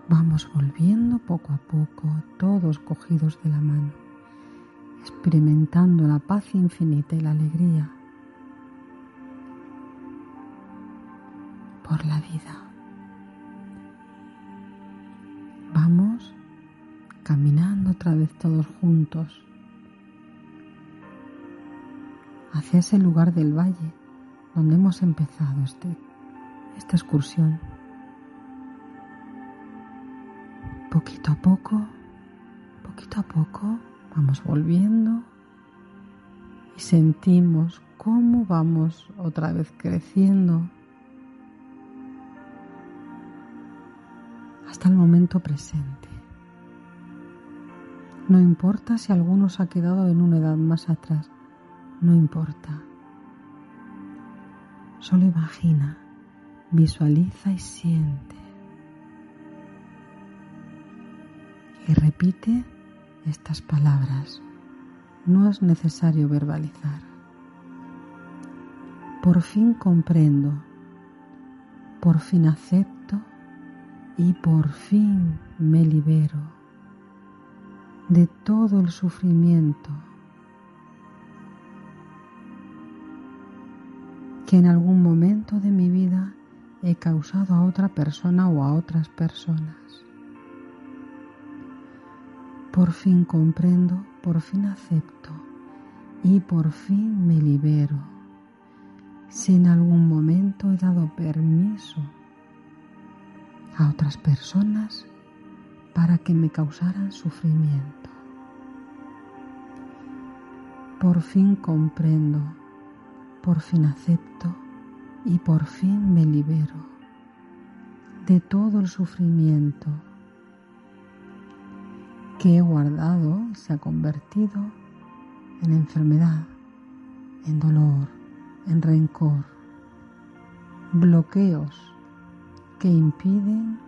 Vamos volviendo poco a poco, todos cogidos de la mano, experimentando la paz infinita y la alegría otra vez todos juntos hacia ese lugar del valle donde hemos empezado este, esta excursión. poquito a poco, poquito a poco, vamos volviendo y sentimos cómo vamos otra vez creciendo hasta el momento presente. No importa si alguno se ha quedado en una edad más atrás, no importa. Solo imagina, visualiza y siente. y repite estas palabras. No es necesario verbalizar. Por fin comprendo, por fin acepto y por fin me libero de todo el sufrimiento que en algún momento de mi vida he causado a otra persona o a otras personas. Por fin comprendo, por fin acepto y por fin me libero. Si en algún momento he dado permiso a otras personas para que me causaran sufrimiento. Por fin comprendo, por fin acepto y por fin me libero de todo el sufrimiento que he guardado se ha convertido en enfermedad, en dolor, en rencor, bloqueos que impiden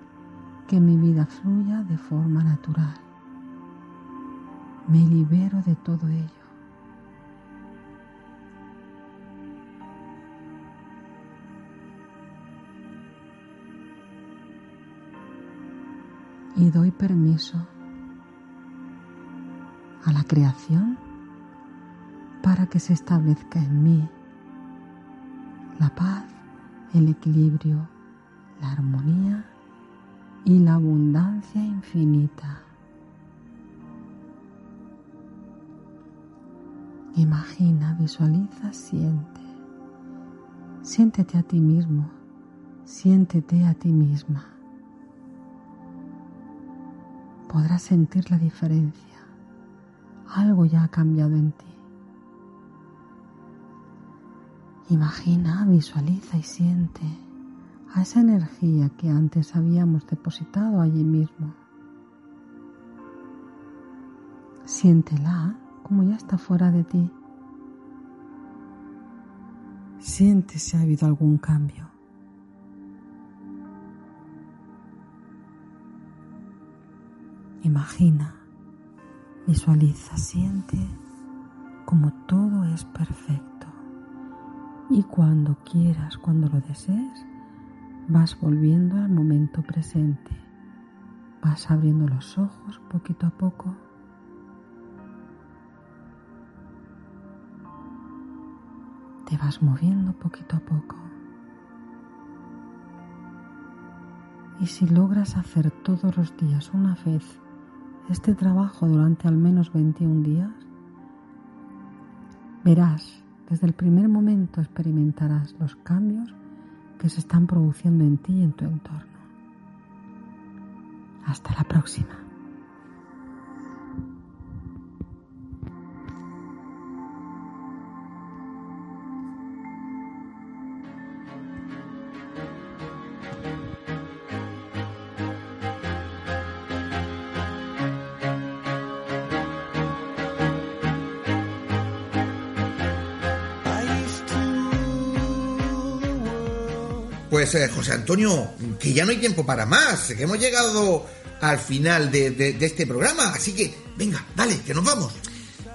que mi vida fluya de forma natural. Me libero de todo ello. Y doy permiso a la creación para que se establezca en mí la paz, el equilibrio, la armonía y la abundancia infinita. Imagina, visualiza, siente. Siéntete a ti mismo, siéntete a ti misma. Podrás sentir la diferencia algo ya ha cambiado en ti. Imagina, visualiza y siente a esa energía que antes habíamos depositado allí mismo. Siéntela como ya está fuera de ti. Siente si ha habido algún cambio. Imagina Visualiza, siente como todo es perfecto. Y cuando quieras, cuando lo desees, vas volviendo al momento presente. Vas abriendo los ojos poquito a poco. Te vas moviendo poquito a poco. Y si logras hacer todos los días una vez este trabajo durante al menos 21 días, verás, desde el primer momento experimentarás los cambios que se están produciendo en ti y en tu entorno. Hasta la próxima. Pues eh, José Antonio, que ya no hay tiempo para más, que hemos llegado al final de, este programa, así que venga, dale, que nos vamos.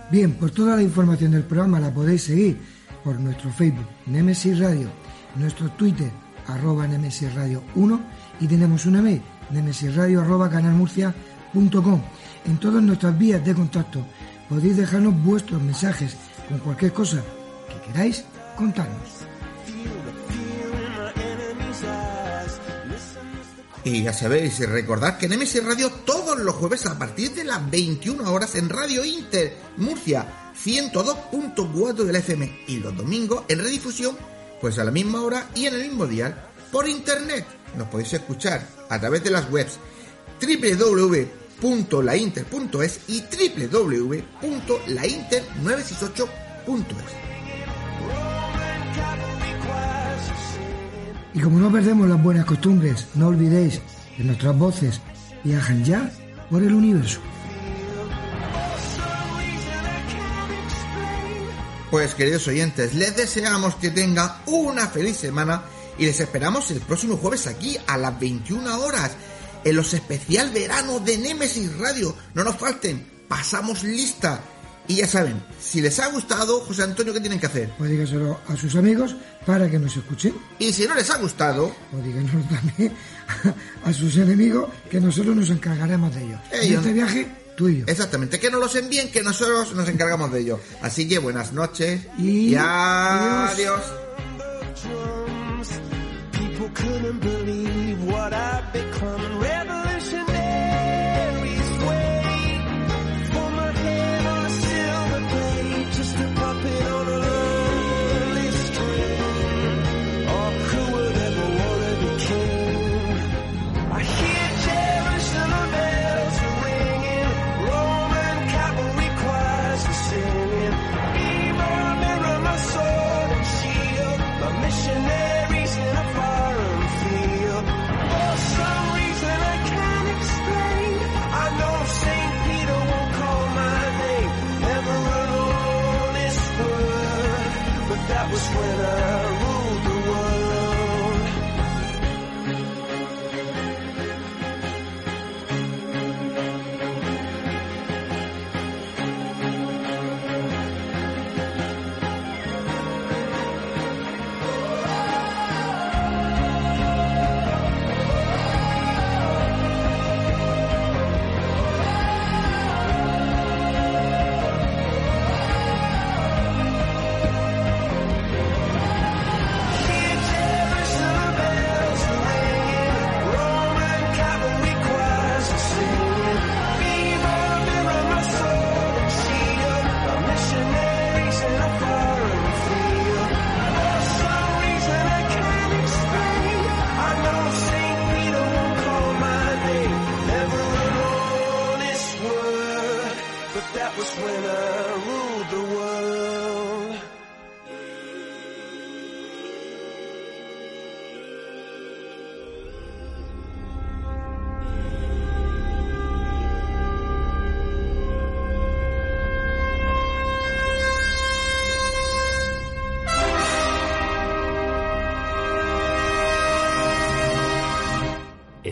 Bien, pues toda la información del programa la podéis seguir por nuestro Facebook, Nemesis Radio, nuestro Twitter, arroba Nemesis Radio 1 y tenemos una mail, nemesisradio arroba canalmurcia.com. En todas nuestras vías de contacto podéis dejarnos vuestros mensajes con cualquier cosa que queráis contarnos. Y ya sabéis, recordad que MS Radio todos los jueves a partir de las 21 horas en Radio Inter, Murcia, 102.4 del FM. Y los domingos en redifusión, pues a la misma hora y en el mismo dial, por internet. Nos podéis escuchar a través de las webs www.lainter.es y www.lainter968.es. Y como no perdemos las buenas costumbres, no olvidéis que nuestras voces viajan ya por el universo. Pues queridos oyentes, les deseamos que tengan una feliz semana y les esperamos el próximo jueves aquí a las 21 horas en los especial verano de Nemesis Radio. No nos falten, pasamos lista. Y ya saben, si les ha gustado, José Antonio, ¿qué tienen que hacer? Pues dígaselo a sus amigos para que nos escuchen. Y si no les ha gustado, o díganoslo también a sus enemigos que nosotros nos encargaremos de ellos. Ellos- este viaje, tú y yo. exactamente, que nos los envíen, que nosotros nos encargamos de ello. Así que buenas noches Y- adiós. People couldn't believe what I've become.